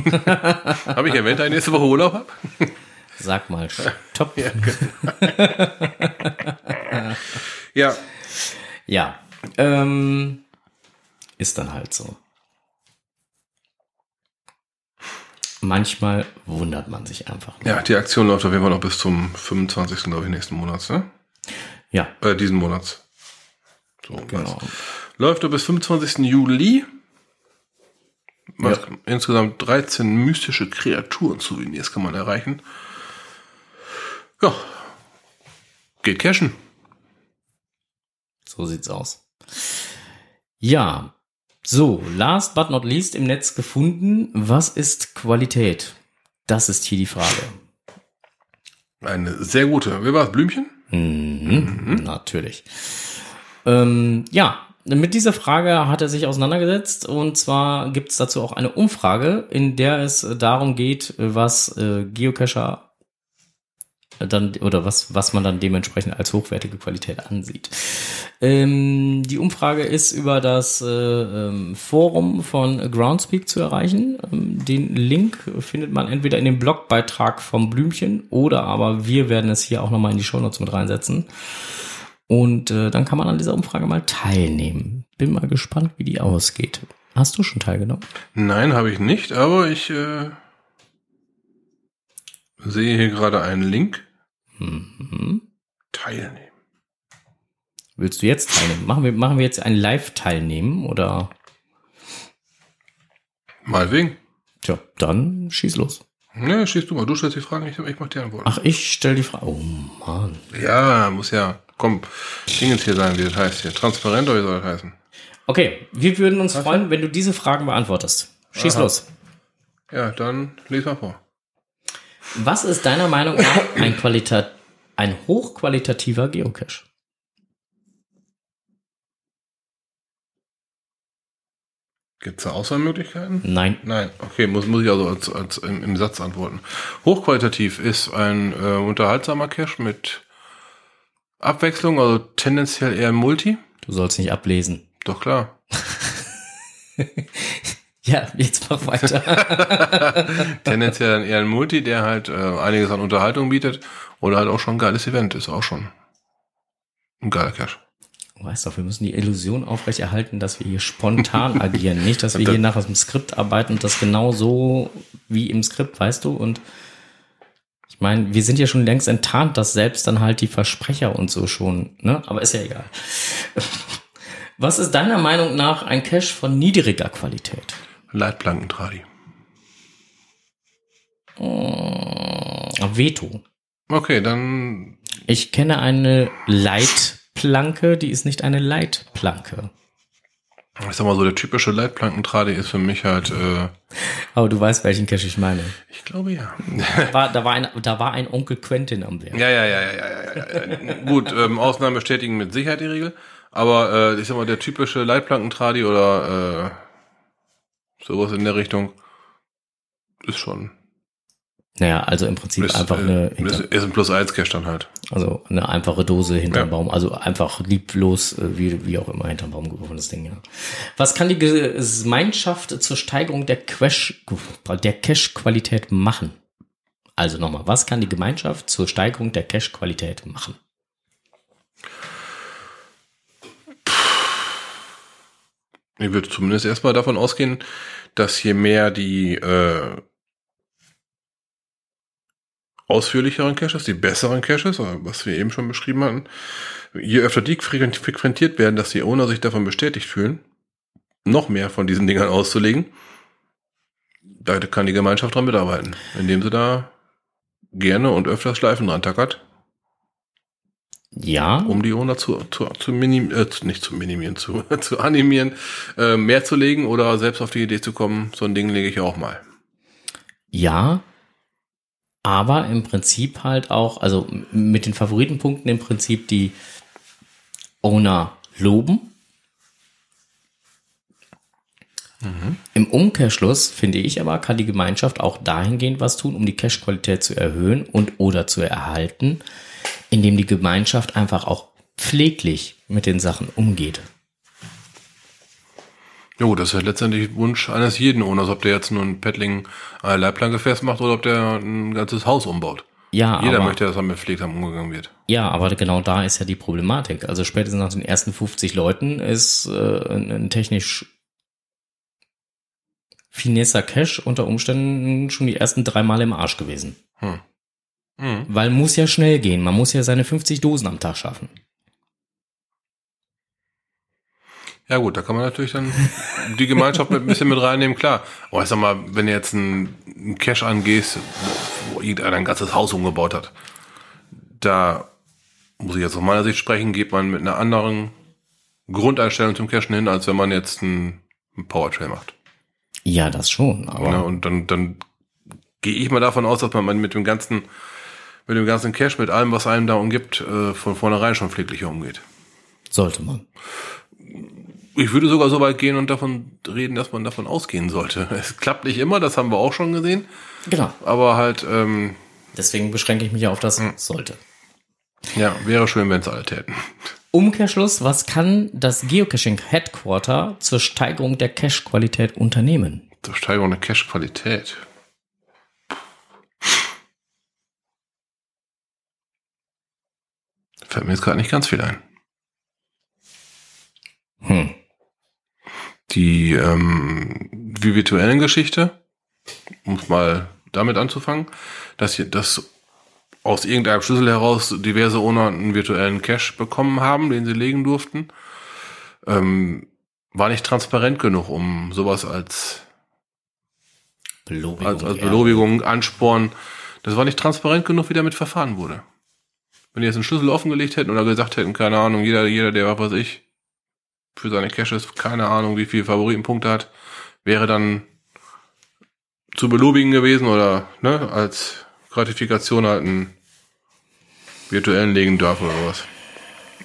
habe ich erwähnt, dass ich nächste Woche Urlaub habe? Sag mal, stopp. Ja, ja. Ja, ähm, ist dann halt so. Manchmal wundert man sich einfach. ja, die Aktion läuft auf jeden Fall noch bis zum 25. glaube ich, nächsten Monats, ne? Ja, Äh, diesen Monats. So, genau. was. Läuft er bis 25. Juli. Macht Insgesamt 13 mystische Kreaturen-Souvenirs kann man erreichen. Ja. Geht cashen. So sieht's aus. Ja, so, last but not least im Netz gefunden. Was ist Qualität? Das ist hier die Frage. Eine sehr gute. Wer war's? Blümchen? Mhm, Natürlich. Ähm, ja, mit dieser Frage hat er sich auseinandergesetzt und zwar gibt es dazu auch eine Umfrage, in der es darum geht, was äh, Geocacher dann oder was was man dann dementsprechend als hochwertige Qualität ansieht. Ähm, die Umfrage ist über das äh, ähm, Forum von Groundspeak zu erreichen. Ähm, den Link findet man entweder in dem Blogbeitrag vom Blümchen oder aber wir werden es hier auch nochmal in die Shownotes mit reinsetzen. Und äh, dann kann man an dieser Umfrage mal teilnehmen. Bin mal gespannt, wie die ausgeht. Hast du schon teilgenommen? Nein, habe ich nicht, aber ich äh, sehe hier gerade einen Link. Mhm. Teilnehmen. Willst du jetzt teilnehmen? Machen wir, machen wir jetzt ein Live-Teilnehmen oder? Mal wegen. Tja, dann schieß los. Ne, schießt du mal. Du stellst die Fragen, ich, ich mach die Antworten. Ach, ich stell die Frage. Oh Mann. Ja, muss ja. Komm, Dingens hier sein, wie das heißt hier. Transparent oder wie soll das heißen? Okay, wir würden uns freuen, wenn du diese Fragen beantwortest. Schieß Aha. los. Ja, dann lies mal vor. Was ist deiner Meinung nach ein, Qualita ein hochqualitativer Geocache? Gibt's da Auswahlmöglichkeiten? Nein. Nein, okay, muss, muss ich also als, als im, im Satz antworten. Hochqualitativ ist ein äh, unterhaltsamer Cache mit Abwechslung, also tendenziell eher Multi. Du sollst nicht ablesen. Doch klar. Ja, jetzt mach weiter. tendenziell dann eher ein Multi, der halt äh, einiges an Unterhaltung bietet oder halt auch schon ein geiles Event ist, auch schon ein geiler Cache. Du weißt doch, wir müssen die Illusion aufrechterhalten, dass wir hier spontan agieren. Nicht, dass wir hier nach dem Skript arbeiten und das genau so wie im Skript, weißt du? Und ich meine, wir sind ja schon längst enttarnt, dass selbst dann halt die Versprecher und so schon, ne? Aber ist ja egal. Was ist deiner Meinung nach ein Cache von niedriger Qualität? Leitplankentradi. Oh, Veto. Okay, dann Ich kenne eine Light Planke, die ist nicht eine Leitplanke. Ich sag mal so, der typische Leitplankentradi ist für mich halt, äh, Aber du weißt, welchen Cache ich meine. ich glaube ja. Da war, da war, ein, da war ein Onkel Quentin am Werk. Ja, ja, ja, ja, ja, ja, ja. Gut, ähm, Ausnahmen bestätigen mit Sicherheit die Regel. Aber äh, ich sag mal, der typische Leitplankentradi oder äh, sowas in der Richtung ist schon. Naja, also im Prinzip Ist, einfach äh, eine, hinter, ist ein Plus 1 Cache dann halt. also eine einfache Dose hinterm Ja. Baum. Also einfach lieblos, äh, wie, wie auch immer, hinterm Baum geworfen, das Ding, ja. Was kann die Gemeinschaft zur Steigerung der Cache, der Cache-Qualität machen? Also nochmal, was kann die Gemeinschaft zur Steigerung der Cache-Qualität machen? Ich würde zumindest erstmal davon ausgehen, dass je mehr die äh, ausführlicheren Caches, die besseren Caches, äh, was wir eben schon beschrieben hatten, je öfter die frequent- frequentiert werden, dass die Owner sich davon bestätigt fühlen, noch mehr von diesen Dingern auszulegen, da kann die Gemeinschaft dran mitarbeiten, indem sie da gerne und öfters Schleifen dran tackert, Ja, um die Owner zu, zu, zu minim, äh, nicht zu minimieren, zu, zu animieren, äh, mehr zu legen oder selbst auf die Idee zu kommen, so ein Ding lege ich auch mal. Ja, aber im Prinzip halt auch, also mit den Favoritenpunkten im Prinzip die Owner loben. Im Umkehrschluss finde ich aber, kann die Gemeinschaft auch dahingehend was tun, um die Cache-Qualität zu erhöhen und oder zu erhalten, indem die Gemeinschaft einfach auch pfleglich mit den Sachen umgeht. Jo, das ist ja letztendlich Wunsch eines jeden Owners, ob der jetzt nur ein Paddling eine Leitplanke festmacht oder ob der ein ganzes Haus umbaut. Ja, Jeder aber, möchte, dass er mit Pflegsamen umgegangen wird. Ja, aber genau da ist ja die Problematik. Also spätestens nach den ersten 50 Leuten ist äh, ein, ein technisch finesser Cache unter Umständen schon die ersten drei Mal im Arsch gewesen. Hm. Mhm. Weil muss ja schnell gehen. Man muss ja seine 50 Dosen am Tag schaffen. Ja gut, da kann man natürlich dann die Gemeinschaft mit ein bisschen mit reinnehmen, klar. Aber ich sag mal, wenn du jetzt einen, Cache angehst, wo, irgendeiner ein ganzes Haus umgebaut hat, da muss ich jetzt aus meiner Sicht sprechen, geht man mit einer anderen Grundeinstellung zum Cachen hin, als wenn man jetzt einen, einen Powertrail macht. Ja, das schon. Aber Ne? Und dann, dann gehe ich mal davon aus, dass man mit dem ganzen, mit dem ganzen Cache, mit allem, was einem da umgibt, äh, von vornherein schon pfleglicher umgeht. sollte man. Ich würde sogar so weit gehen und davon reden, dass man davon ausgehen sollte. Es klappt nicht immer, das haben wir auch schon gesehen. Genau. Aber halt, ähm, Deswegen beschränke ich mich ja auf das sollte. ja, wäre schön, wenn es alle täten. Umkehrschluss, was kann das Geocaching Headquarter zur Steigerung der Cache-Qualität unternehmen? Zur Steigerung der Cache-Qualität. Fällt mir jetzt gerade nicht ganz viel ein. Hm. Die ähm, virtuellen Geschichte, um es mal damit anzufangen, dass hier, dass aus irgendeinem Schlüssel heraus diverse Owner einen virtuellen Cache bekommen haben, den sie legen durften, ähm, war nicht transparent genug, um sowas als Belobigung. als, als. Belobigung, Ansporn. Das war nicht transparent genug, wie damit verfahren wurde. Wenn die jetzt einen Schlüssel offengelegt hätten oder gesagt hätten, keine Ahnung, jeder, jeder, der was weiß ich, für seine Caches, keine Ahnung, wie viele Favoritenpunkte hat, wäre dann zu belobigen gewesen oder ne, als Gratifikation halt einen virtuellen legen darf oder was.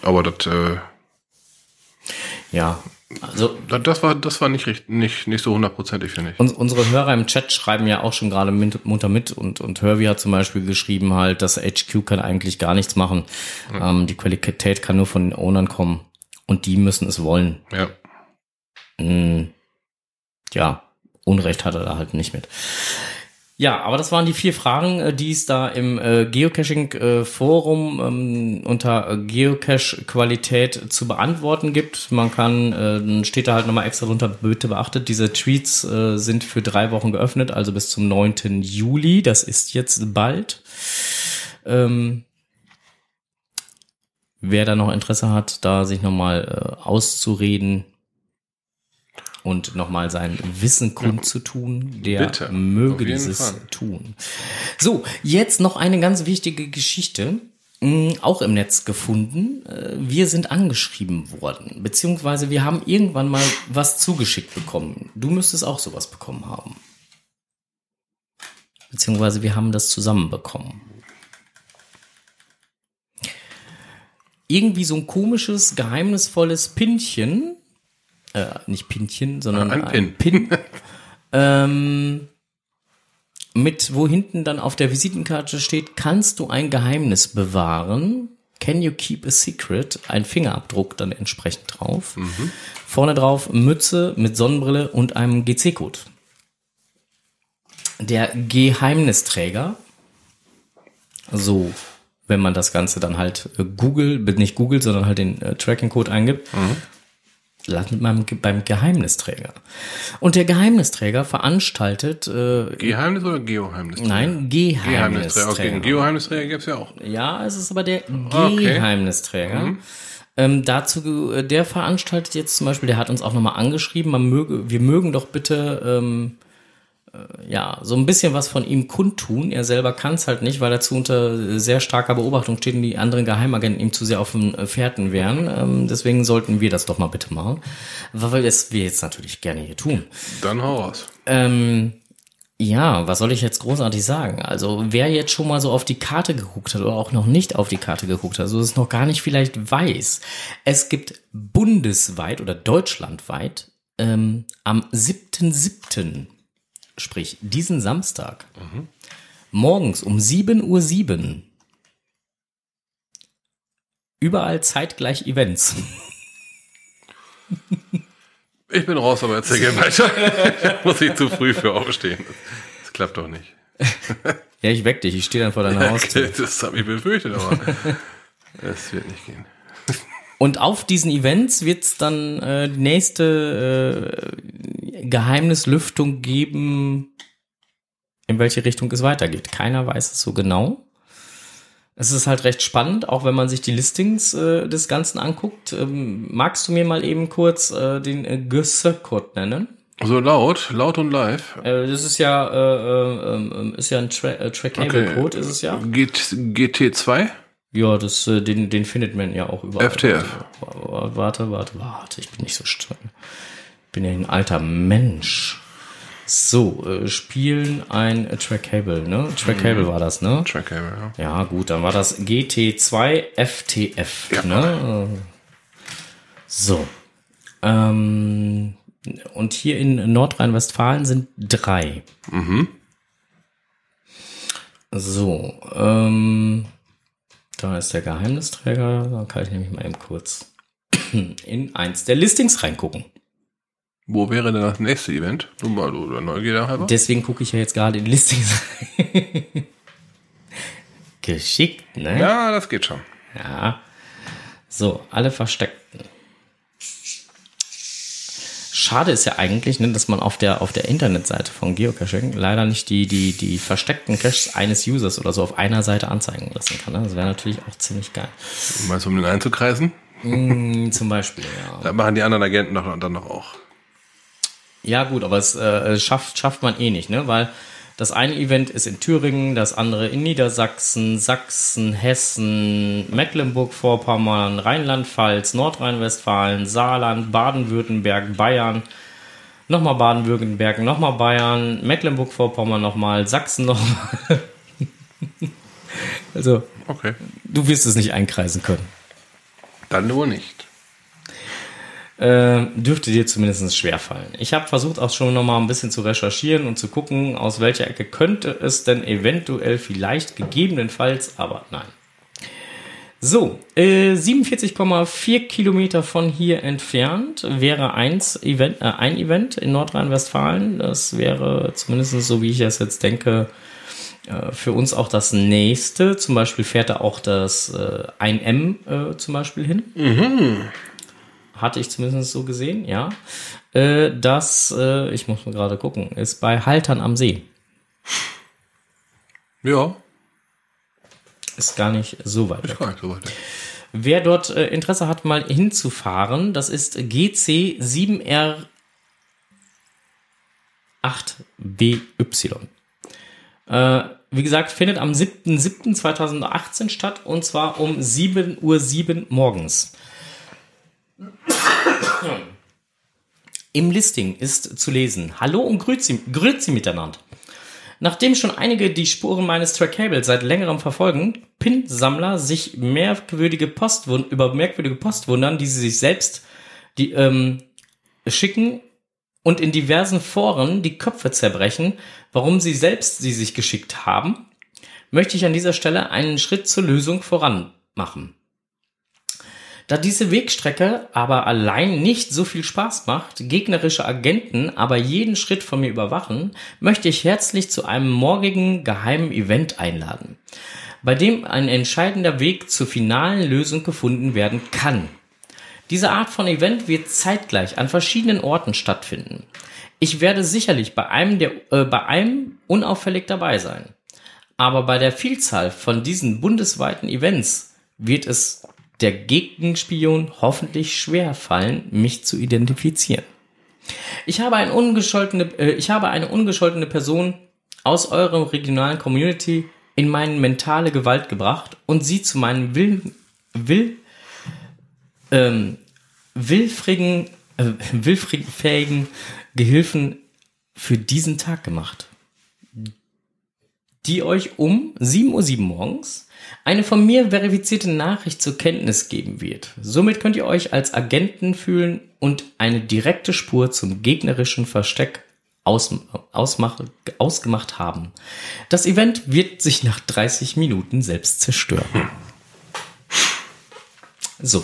Aber das, äh, Ja, also das, war, das war nicht richtig, nicht, nicht so hundertprozentig, finde ich. uns, unsere Hörer im Chat schreiben ja auch schon gerade mit, munter mit und, und Hervey hat zum Beispiel geschrieben halt, dass HQ kann eigentlich gar nichts machen. Ähm, die Qualität kann nur von den Ownern kommen und die müssen es wollen. Ja. Mm, ja, Unrecht hat er da halt nicht mit. Ja, aber das waren die vier Fragen, äh, die es da im äh, Geocaching-Forum ähm, unter äh, Geocache-Qualität zu beantworten gibt. Man kann, äh, steht da halt nochmal extra drunter, bitte beachtet, diese Tweets äh, sind für drei Wochen geöffnet, also bis zum 9. Juli. Das ist jetzt bald. Ähm, wer da noch Interesse hat, da sich nochmal äh, auszureden und nochmal sein Wissen kundzutun, der Bitte, möge dieses Fall. tun. So, jetzt noch eine ganz wichtige Geschichte. mh, auch im Netz gefunden. Äh, Wir sind angeschrieben worden, beziehungsweise wir haben irgendwann mal was zugeschickt bekommen. Du müsstest auch sowas bekommen haben. Beziehungsweise wir haben das zusammen bekommen. Irgendwie so ein komisches, geheimnisvolles Pinchen. Äh, nicht Pinchen, sondern Ein ein Pin. ähm, mit, wo hinten dann auf der Visitenkarte steht, kannst du ein Geheimnis bewahren? Can you keep a secret? Ein Fingerabdruck dann entsprechend drauf. Vorne drauf Mütze mit Sonnenbrille und einem GC-Code. Der Geheimnisträger, so, wenn man das Ganze dann halt äh, Google, nicht Google, sondern halt den äh, Tracking-Code eingibt, landet man beim Geheimnisträger. Und der Geheimnisträger veranstaltet äh, Geheimnis oder Geoheimnisträger? Nein, Geheimnisträger. Geheimnisträger. Okay, einen Geoheimnisträger gibt's ja auch. Ja, es ist aber der Okay. Geheimnisträger. Mhm. Ähm, dazu, der veranstaltet jetzt zum Beispiel, der hat uns auch nochmal angeschrieben, man möge, wir mögen doch bitte ähm, äh, ja so ein bisschen was von ihm kundtun. Er selber kann es halt nicht, weil er zu unter sehr starker Beobachtung steht und die anderen Geheimagenten ihm zu sehr auf den äh, Fährten wären. Ähm, deswegen sollten wir das doch mal bitte machen, weil das wir jetzt natürlich gerne hier tun. Dann hau raus. Ähm, ja, was soll ich jetzt großartig sagen? Also, wer jetzt schon mal so auf die Karte geguckt hat oder auch noch nicht auf die Karte geguckt hat, also es noch gar nicht vielleicht weiß, es gibt bundesweit oder deutschlandweit ähm, am 7.7., sprich diesen Samstag, morgens um 7.07 Uhr überall zeitgleich Events. Ich bin raus, aber erzähl gerne weiter. Muss ich zu früh für aufstehen. Das klappt doch nicht. Ja, ich weck dich, ich stehe dann vor deiner Haustür. Okay, das habe ich befürchtet, aber es wird nicht gehen. Und auf diesen Events wird es dann äh, die nächste äh, Geheimnislüftung geben, in welche Richtung es weitergeht. Keiner weiß es so genau. Es ist halt recht spannend, auch wenn man sich die Listings äh, des Ganzen anguckt. Ähm, magst du mir mal eben kurz äh, den äh, Gösse-Code nennen? So laut, laut und live. Äh, das ist ja, äh, äh, ähm, ist ja ein Tra äh, Trackable-Code, ist es ja. G GT2? Ja, das, äh, den, den findet man ja auch überall. FTF. Warte, warte, warte, ich bin nicht so streng. Ich bin ja ein alter Mensch. So, äh, spielen ein äh, Trackable, ne? Trackable Mhm. war das, ne? Trackable, ja. Ja, gut, dann war das GT2 FTF, ne? So. Ähm, und hier in Nordrhein-Westfalen sind drei. Mhm. So, ähm, da ist der Geheimnisträger. Da kann ich nämlich mal eben kurz in eins der Listings reingucken. Wo wäre denn das nächste Event? Nur mal oder Neugierde halber? Deswegen gucke ich ja jetzt gerade in die rein. Geschickt, ne? Ja, das geht schon. Ja. So, alle Versteckten. Schade ist ja eigentlich, ne, dass man auf der, auf der Internetseite von Geocaching leider nicht die, die, die versteckten Caches eines Users oder so auf einer Seite anzeigen lassen kann. Ne? Das wäre natürlich auch ziemlich geil. Meinst du, um den einzukreisen? Mm, zum Beispiel, ja. Da machen die anderen Agenten doch dann noch auch. Ja, gut, aber es äh, schafft, schafft man eh nicht, ne? Weil das eine Event ist in Thüringen, das andere in Niedersachsen, Sachsen, Hessen, Mecklenburg-Vorpommern, Rheinland-Pfalz, Nordrhein-Westfalen, Saarland, Baden-Württemberg, Bayern, nochmal Baden-Württemberg, nochmal Bayern, Mecklenburg-Vorpommern nochmal, Sachsen nochmal. also, Okay. du wirst es nicht einkreisen können. Dann wohl nicht. Äh, dürfte dir zumindest schwerfallen. Ich habe versucht auch schon noch mal ein bisschen zu recherchieren und zu gucken, aus welcher Ecke könnte es denn eventuell vielleicht gegebenenfalls, aber nein. So, äh, 47,4 Kilometer von hier entfernt wäre eins Event, äh, ein Event in Nordrhein-Westfalen. Das wäre zumindest so, wie ich es jetzt denke, äh, für uns auch das nächste. Zum Beispiel fährt da auch das äh, 1M äh, zum Beispiel hin. Mhm. Hatte ich zumindest so gesehen, ja. Äh, das, äh, ich muss mal gerade gucken, ist bei Haltern am See. Ja, Ist gar nicht so weit ist weg. gar nicht so weit. weg. Wer dort äh, Interesse hat, mal hinzufahren, das ist GC 7R 8BY. Äh, wie gesagt, findet am 7.7.2018 statt und zwar um 7.07 Uhr morgens. Im Listing ist zu lesen, Hallo und Grüezi, Grüezi miteinander. Nachdem schon einige die Spuren meines Trackable seit längerem verfolgen, Pin-Sammler sich merkwürdige Post über merkwürdige Post wundern, die sie sich selbst die, ähm, schicken und in diversen Foren die Köpfe zerbrechen, warum sie selbst sie sich geschickt haben, möchte ich an dieser Stelle einen Schritt zur Lösung voran machen. Da diese Wegstrecke aber allein nicht so viel Spaß macht, gegnerische Agenten aber jeden Schritt von mir überwachen, möchte ich herzlich zu einem morgigen geheimen Event einladen, bei dem ein entscheidender Weg zur finalen Lösung gefunden werden kann. Diese Art von Event wird zeitgleich an verschiedenen Orten stattfinden. Ich werde sicherlich bei einem, der, äh, bei einem unauffällig dabei sein. Aber bei der Vielzahl von diesen bundesweiten Events wird es der Gegenspion hoffentlich schwer fallen, mich zu identifizieren. Ich habe, ein ungescholtene, äh, ich habe eine ungescholtene Person aus eurer regionalen Community in meine mentale Gewalt gebracht und sie zu meinem Willen, Will, ähm, willfrigen, äh, willfähigen Gehilfen für diesen Tag gemacht, die euch um 7.07 Uhr morgens eine von mir verifizierte Nachricht zur Kenntnis geben wird. Somit könnt ihr euch als Agenten fühlen und eine direkte Spur zum gegnerischen Versteck aus, ausmach, ausgemacht haben. Das Event wird sich nach 30 Minuten selbst zerstören. So.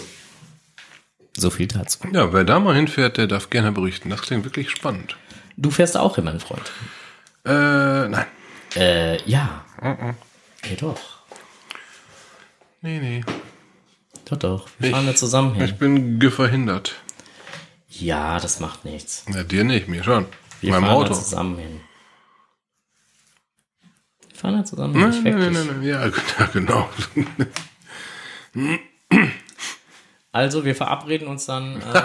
So viel dazu. Ja, wer da mal hinfährt, der darf gerne berichten. Das klingt wirklich spannend. Du fährst auch hin, mein Freund. Äh, nein. Äh, ja. Mhm. Ja, doch. Nee, nee. Doch, doch. Wir fahren da zusammen hin. Ich bin verhindert. Ja, das macht nichts. Ja, dir nicht, mir schon. Wir Meinem fahren Auto. da zusammen hin. Wir fahren da zusammen hin. Ich Nein, nein, nein, nein, ja, genau. Also, wir verabreden uns dann äh,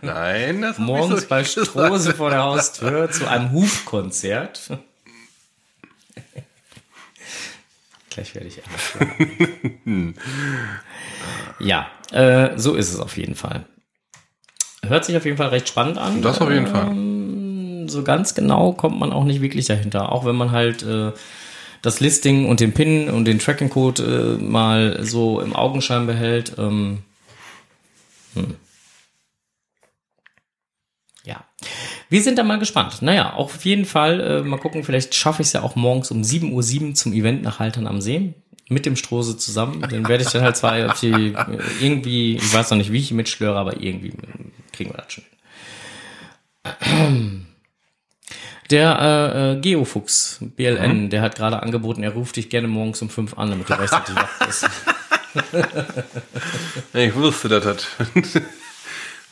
Nein, ich morgens so bei. Strose vor der Haustür zu einem Hufkonzert. Gleich werde ich anschlagen. Ja, äh, so ist es auf jeden Fall. Hört sich auf jeden Fall recht spannend an. Das auf jeden Fall. Ähm, So ganz genau kommt man auch nicht wirklich dahinter. Auch wenn man halt äh, das Listing und den Pin und den Tracking-Code äh, mal so im Augenschein behält. Ähm, hm. Ja. Wir sind da mal gespannt. Naja, auch auf jeden Fall, äh, mal gucken, vielleicht schaffe ich es ja auch morgens um 7.07 Uhr zum Event nach Haltern am See. Mit dem Strose zusammen. Den werde ich dann halt zwar auf die, äh, irgendwie, ich weiß noch nicht, wie ich mitschlöre, aber irgendwie kriegen wir das schon. Der äh, äh, Geofuchs, BLN, der hat gerade angeboten, er ruft dich gerne morgens um 5 an, damit du rechtzeitig wach bist. Ich wusste, dass das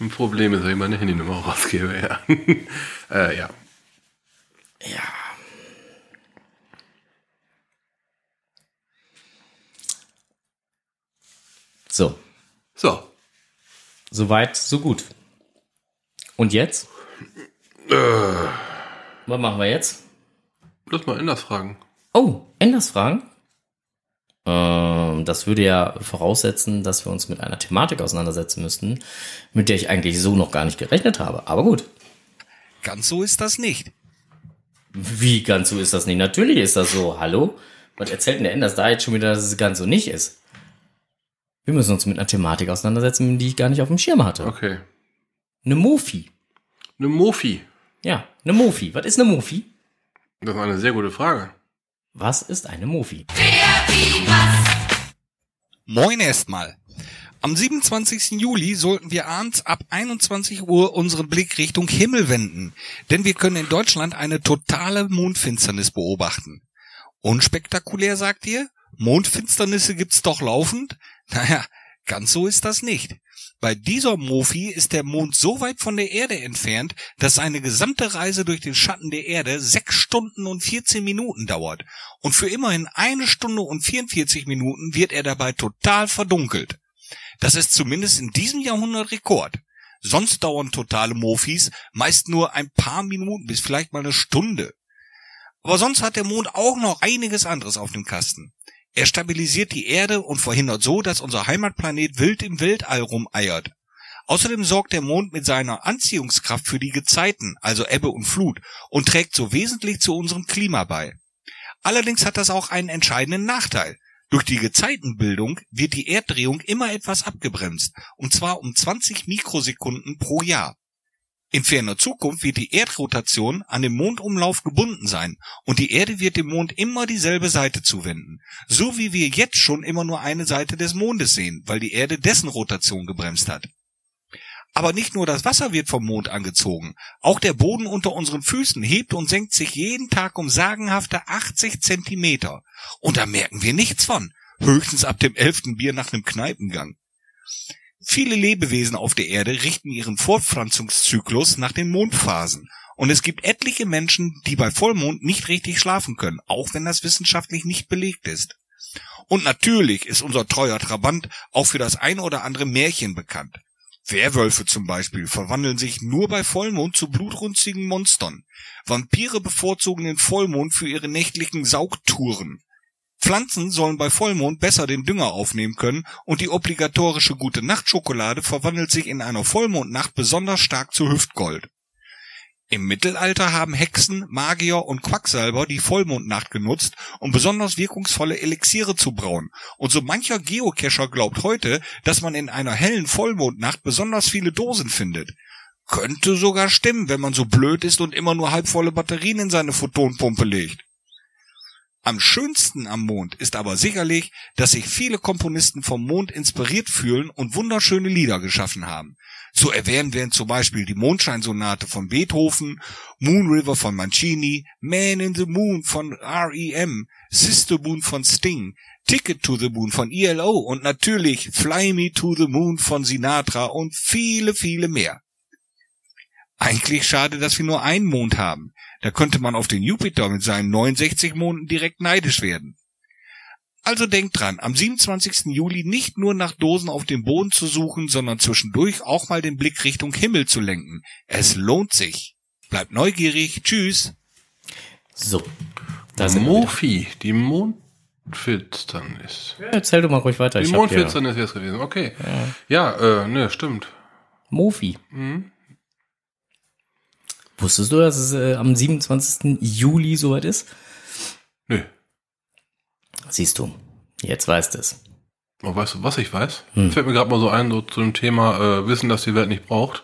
ein Problem ist, wenn ich meine Handynummer rausgebe, ja. äh, ja. Ja. So. So. Soweit, so gut. Und jetzt? Äh, Was machen wir jetzt? lass mal Enders fragen. Oh, Enders Fragen? Ähm, das würde ja voraussetzen, dass wir uns mit einer Thematik auseinandersetzen müssten, mit der ich eigentlich so noch gar nicht gerechnet habe. Aber gut. Ganz so ist das nicht. Wie ganz so ist das nicht? Natürlich ist das so. Hallo? Was erzählt denn der Enders da jetzt schon wieder, dass es ganz so nicht ist? Wir müssen uns mit einer Thematik auseinandersetzen, die ich gar nicht auf dem Schirm hatte. Okay. Eine Mofi. Eine Mofi. Ja, eine Mofi. Was ist eine Mofi? Das ist eine sehr gute Frage. Was ist eine Mofi? Moin erstmal. Am 27. Juli sollten wir abends ab 21 Uhr unseren Blick Richtung Himmel wenden, denn wir können in Deutschland eine totale Mondfinsternis beobachten. Unspektakulär, sagt ihr? Mondfinsternisse gibt's doch laufend? Naja, ganz so ist das nicht. Bei dieser Mofi ist der Mond so weit von der Erde entfernt, dass eine gesamte Reise durch den Schatten der Erde sechs Stunden und 14 Minuten dauert. Und für immerhin eine Stunde und 44 Minuten wird er dabei total verdunkelt. Das ist zumindest in diesem Jahrhundert Rekord. Sonst dauern totale Mofis meist nur ein paar Minuten bis vielleicht mal eine Stunde. Aber sonst hat der Mond auch noch einiges anderes auf dem Kasten. Er stabilisiert die Erde und verhindert so, dass unser Heimatplanet wild im Weltall rumeiert. Außerdem sorgt der Mond mit seiner Anziehungskraft für die Gezeiten, also Ebbe und Flut, und trägt so wesentlich zu unserem Klima bei. Allerdings hat das auch einen entscheidenden Nachteil. Durch die Gezeitenbildung wird die Erddrehung immer etwas abgebremst, und zwar um 20 Mikrosekunden pro Jahr. In ferner Zukunft wird die Erdrotation an den Mondumlauf gebunden sein und die Erde wird dem Mond immer dieselbe Seite zuwenden, so wie wir jetzt schon immer nur eine Seite des Mondes sehen, weil die Erde dessen Rotation gebremst hat. Aber nicht nur das Wasser wird vom Mond angezogen, auch der Boden unter unseren Füßen hebt und senkt sich jeden Tag um sagenhafte 80 Zentimeter. Und da merken wir nichts von, höchstens ab dem elften Bier nach einem Kneipengang. Viele Lebewesen auf der Erde richten ihren Fortpflanzungszyklus nach den Mondphasen. Und es gibt etliche Menschen, die bei Vollmond nicht richtig schlafen können, auch wenn das wissenschaftlich nicht belegt ist. Und natürlich ist unser treuer Trabant auch für das ein oder andere Märchen bekannt. Werwölfe zum Beispiel verwandeln sich nur bei Vollmond zu blutrünstigen Monstern. Vampire bevorzugen den Vollmond für ihre nächtlichen Saugtouren. Pflanzen sollen bei Vollmond besser den Dünger aufnehmen können und die obligatorische gute Nachtschokolade verwandelt sich in einer Vollmondnacht besonders stark zu Hüftgold. Im Mittelalter haben Hexen, Magier und Quacksalber die Vollmondnacht genutzt, um besonders wirkungsvolle Elixiere zu brauen. Und so mancher Geocacher glaubt heute, dass man in einer hellen Vollmondnacht besonders viele Dosen findet. Könnte sogar stimmen, wenn man so blöd ist und immer nur halbvolle Batterien in seine Photonpumpe legt. Am schönsten am Mond ist aber sicherlich, dass sich viele Komponisten vom Mond inspiriert fühlen und wunderschöne Lieder geschaffen haben. Zu erwähnen wären zum Beispiel die Mondscheinsonate von Beethoven, Moon River von Mancini, Man in the Moon von R.E.M., Sister Moon von Sting, Ticket to the Moon von ELO und natürlich Fly Me to the Moon von Sinatra und viele, viele mehr. Eigentlich schade, dass wir nur einen Mond haben. Da könnte man auf den Jupiter mit seinen 69 Monden direkt neidisch werden. Also denkt dran, am 27. Juli nicht nur nach Dosen auf dem Boden zu suchen, sondern zwischendurch auch mal den Blick Richtung Himmel zu lenken. Es lohnt sich. Bleibt neugierig. Tschüss. So. Da sind Mofi, die Mondfinsternis. Ja, erzähl doch mal ruhig weiter. Die Mondfinsternis jetzt gewesen, okay. Ja, äh, ne, stimmt. Mofi. Mhm. Wusstest du, dass es äh, am 27. Juli soweit ist? Nö. Siehst du. Jetzt weißt es. Oh, weißt du, was ich weiß? Hm. Fällt mir gerade mal so ein, so zu dem Thema äh, Wissen, das die Welt nicht braucht.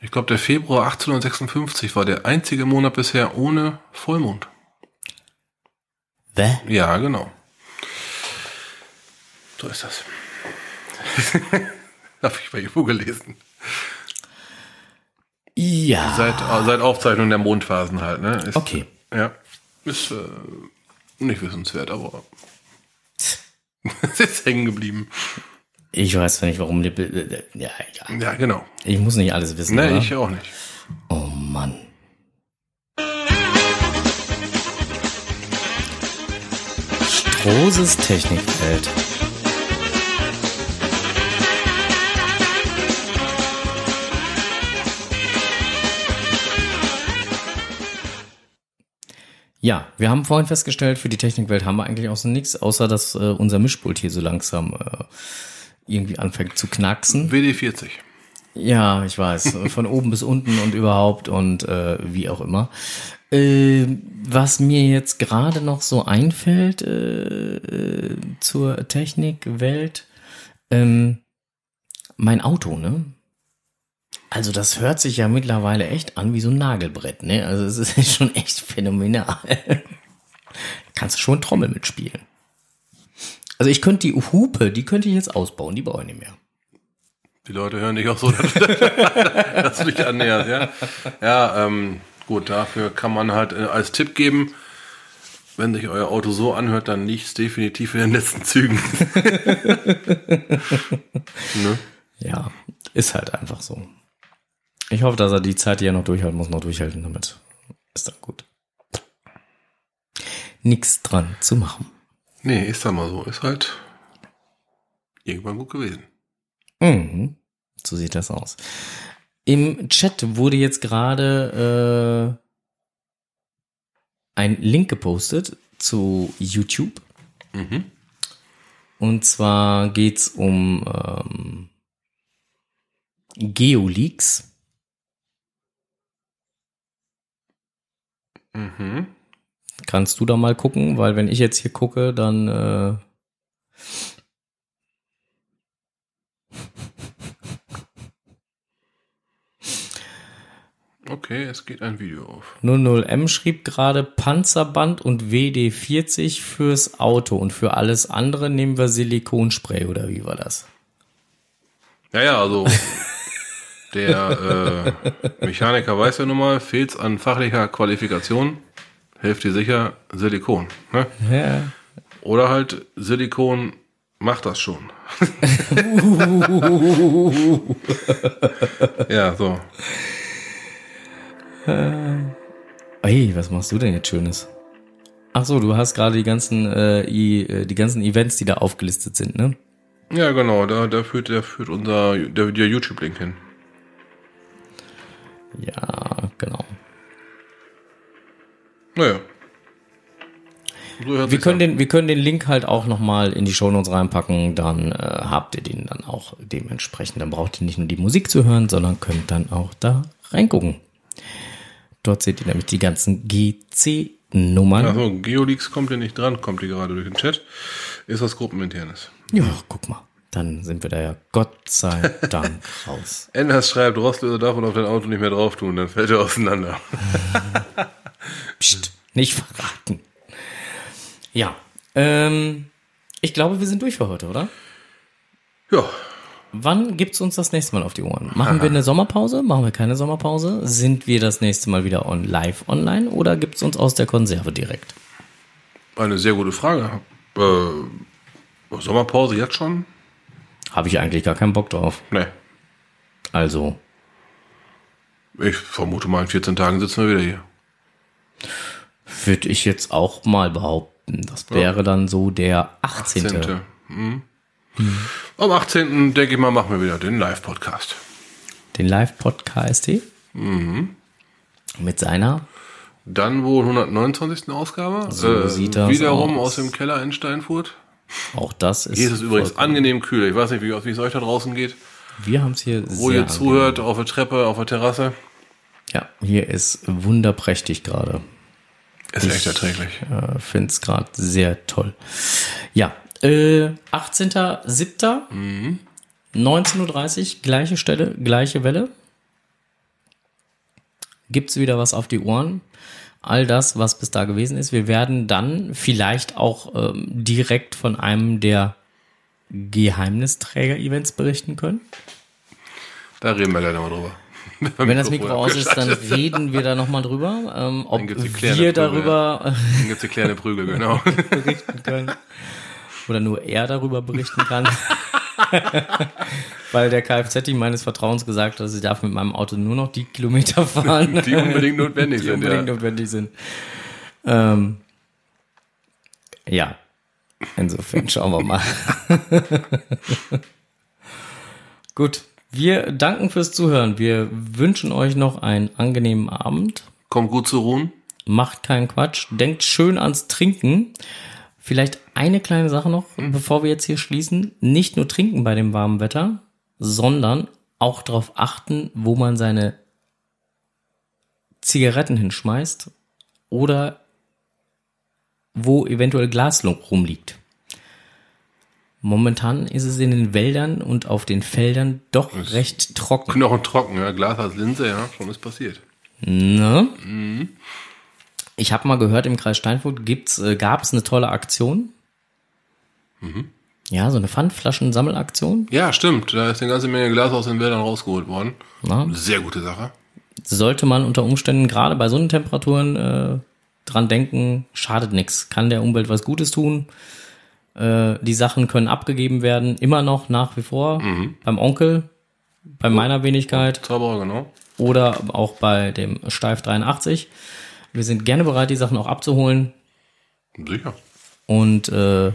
Ich glaube, der Februar 1856 war der einzige Monat bisher ohne Vollmond. Wä? Ja, genau. So ist das. Habe ich bei Ivo gelesen. Ja. Seit, äh, seit Aufzeichnung der Mondphasen halt, ne? Ist, Okay. Ja. Ist äh, nicht wissenswert, aber es ist hängen geblieben. Ich weiß zwar nicht, warum die Bilder. Ja, egal. Ja, genau. Ich muss nicht alles wissen. Ne, oder? ich auch nicht. Oh Mann. Strohses Technikfeld. Ja, wir haben vorhin festgestellt, für die Technikwelt haben wir eigentlich auch so nichts, außer dass äh, unser Mischpult hier so langsam äh, irgendwie anfängt zu knacksen. WD40. Ja, ich weiß. Von oben bis unten und überhaupt und äh, wie auch immer. Äh, was mir jetzt gerade noch so einfällt äh, äh, zur Technikwelt, ähm, mein Auto, ne? Also das hört sich ja mittlerweile echt an wie so ein Nagelbrett, ne? Also es ist schon echt phänomenal. Kannst du schon Trommel mitspielen. Also ich könnte die Hupe, die könnte ich jetzt ausbauen, die brauche ich nicht mehr. Die Leute hören dich auch so, dass, dass du dich annäherst, ja. Ja, ähm, gut, dafür kann man halt äh, als Tipp geben, wenn sich euer Auto so anhört, dann liegt es definitiv in den letzten Zügen. ne? Ja, ist halt einfach so. Ich hoffe, dass er die Zeit, die er noch durchhalten muss, noch durchhalten damit. Ist dann gut. Nix dran zu machen. Nee, ist da mal so. Ist halt irgendwann gut gewesen. Mhm. So sieht das aus. Im Chat wurde jetzt gerade einen Link gepostet zu YouTube. Mhm. Und zwar geht's um ähm, Geoleaks. Mhm. Kannst du da mal gucken, weil wenn ich jetzt hier gucke, dann äh, Okay, es geht ein Video auf. 00M schrieb gerade Panzerband und WD40 fürs Auto und für alles andere nehmen wir Silikonspray oder wie war das? Ja, ja, also der äh, Mechaniker weiß ja nun mal, fehlt's an fachlicher Qualifikation, hilft dir sicher Silikon. Ne? Ja. Oder halt Silikon macht das schon. ja, so. Ey, was machst du denn jetzt Schönes? Ach so, du hast gerade die ganzen, äh, i, äh, die ganzen Events, die da aufgelistet sind, ne? Ja, genau, da, da führt, da führt unser der, der YouTube-Link hin. Ja, genau. Naja. So Wir können, an. den, wir können den Link halt auch nochmal in die Shownotes reinpacken, dann äh, habt ihr den dann auch dementsprechend. Dann braucht ihr nicht nur die Musik zu hören, sondern könnt dann auch da reingucken. Dort seht ihr nämlich die ganzen GC-Nummern. Achso, Geoleaks kommt ja nicht dran, kommt hier gerade durch den Chat. Ist was Gruppeninternes. Ja, guck mal. Dann sind wir da ja Gott sei Dank raus. Enders schreibt, Rostlöser darf man auf dein Auto nicht mehr drauf tun, dann fällt er auseinander. Psst, nicht verraten. Ja, ähm, ich glaube, wir sind durch für heute, oder? Ja. Wann gibt's uns das nächste Mal auf die Ohren? Machen wir eine Sommerpause? Machen wir keine Sommerpause? Sind wir das nächste Mal wieder on live online oder gibt's uns aus der Konserve direkt? Eine sehr gute Frage. Äh, Sommerpause jetzt schon? Habe ich eigentlich gar keinen Bock drauf. Nee. Also, Ich vermute mal, in 14 Tagen sitzen wir wieder hier. würde ich jetzt auch mal behaupten. Das wäre dann so der 18. 18. Mhm. Am 18. denke ich mal, machen wir wieder den Live-Podcast. Den Live-Podcast Mhm. mit seiner. Dann wohl 129. Ausgabe. So sieht das Wiederum aus. aus dem Keller in Steinfurt. Auch das ist. Hier ist es übrigens angenehm kühl. Ich weiß nicht, wie wie es euch da draußen geht. Wir haben es hier Wo ihr zuhört, auf der Treppe, auf der Terrasse. Ja, hier ist wunderprächtig gerade. Ist echt erträglich. Äh, Finde es gerade sehr toll. Ja, äh, 18.07. Mhm. 19.30 Uhr, gleiche Stelle, gleiche Welle. Gibt's wieder was auf die Ohren? All das, was bis da gewesen ist. Wir werden dann vielleicht auch ähm, direkt von einem der Geheimnisträger-Events berichten können. Da reden wir gleich nochmal drüber. Wenn das Mikro aus ist, dann reden wir da nochmal drüber, ähm, ob wir Prügel, darüber Dann gibt's die kleine Prügel, genau. berichten können. Oder nur er darüber berichten kann. Weil der Kfz meines Vertrauens gesagt hat, dass ich darf mit meinem Auto nur noch die Kilometer fahren. Die unbedingt notwendig die sind, unbedingt ja. notwendig sind. Ähm, ja. Insofern schauen wir mal. Gut. Wir danken fürs Zuhören. Wir wünschen euch noch einen angenehmen Abend. Kommt gut zu ruhen. Macht keinen Quatsch. Denkt schön ans Trinken. Vielleicht eine kleine Sache noch, bevor wir jetzt hier schließen. Nicht nur trinken bei dem warmen Wetter, sondern auch darauf achten, wo man seine Zigaretten hinschmeißt oder wo eventuell Glas rumliegt. Momentan ist es in den Wäldern und auf den Feldern doch recht trocken. Knochen trocken, ja. Glas als Linse, ja. Schon ist passiert. Ne? Ich habe mal gehört, im Kreis Steinfurt gibt's, äh, gab es eine tolle Aktion. Ja, so eine Pfandflaschen-Sammelaktion. Ja, stimmt. Da ist eine ganze Menge Glas aus den Wäldern rausgeholt worden. Na? Sehr gute Sache. Sollte man unter Umständen gerade bei so einen Temperaturen äh, dran denken, schadet nichts. Kann der Umwelt was Gutes tun. Äh, die Sachen können abgegeben werden, immer noch nach wie vor. Beim Onkel, bei meiner Wenigkeit. Zauberer, genau. Oder auch bei dem Steif 83. Wir sind gerne bereit, die Sachen auch abzuholen. Sicher. Und äh,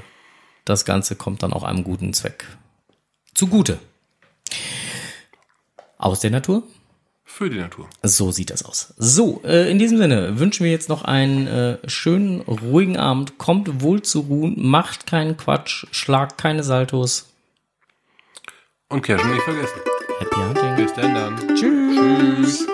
das Ganze kommt dann auch einem guten Zweck zugute. Aus der Natur. für die Natur. So sieht das aus. So, äh, in diesem Sinne wünschen wir jetzt noch einen äh, schönen, ruhigen Abend. Kommt wohl zu ruhen, macht keinen Quatsch, schlagt keine Saltos. Und Cashen nicht vergessen. Happy Hunting. Bis dann dann. Tschüss. Tschüss.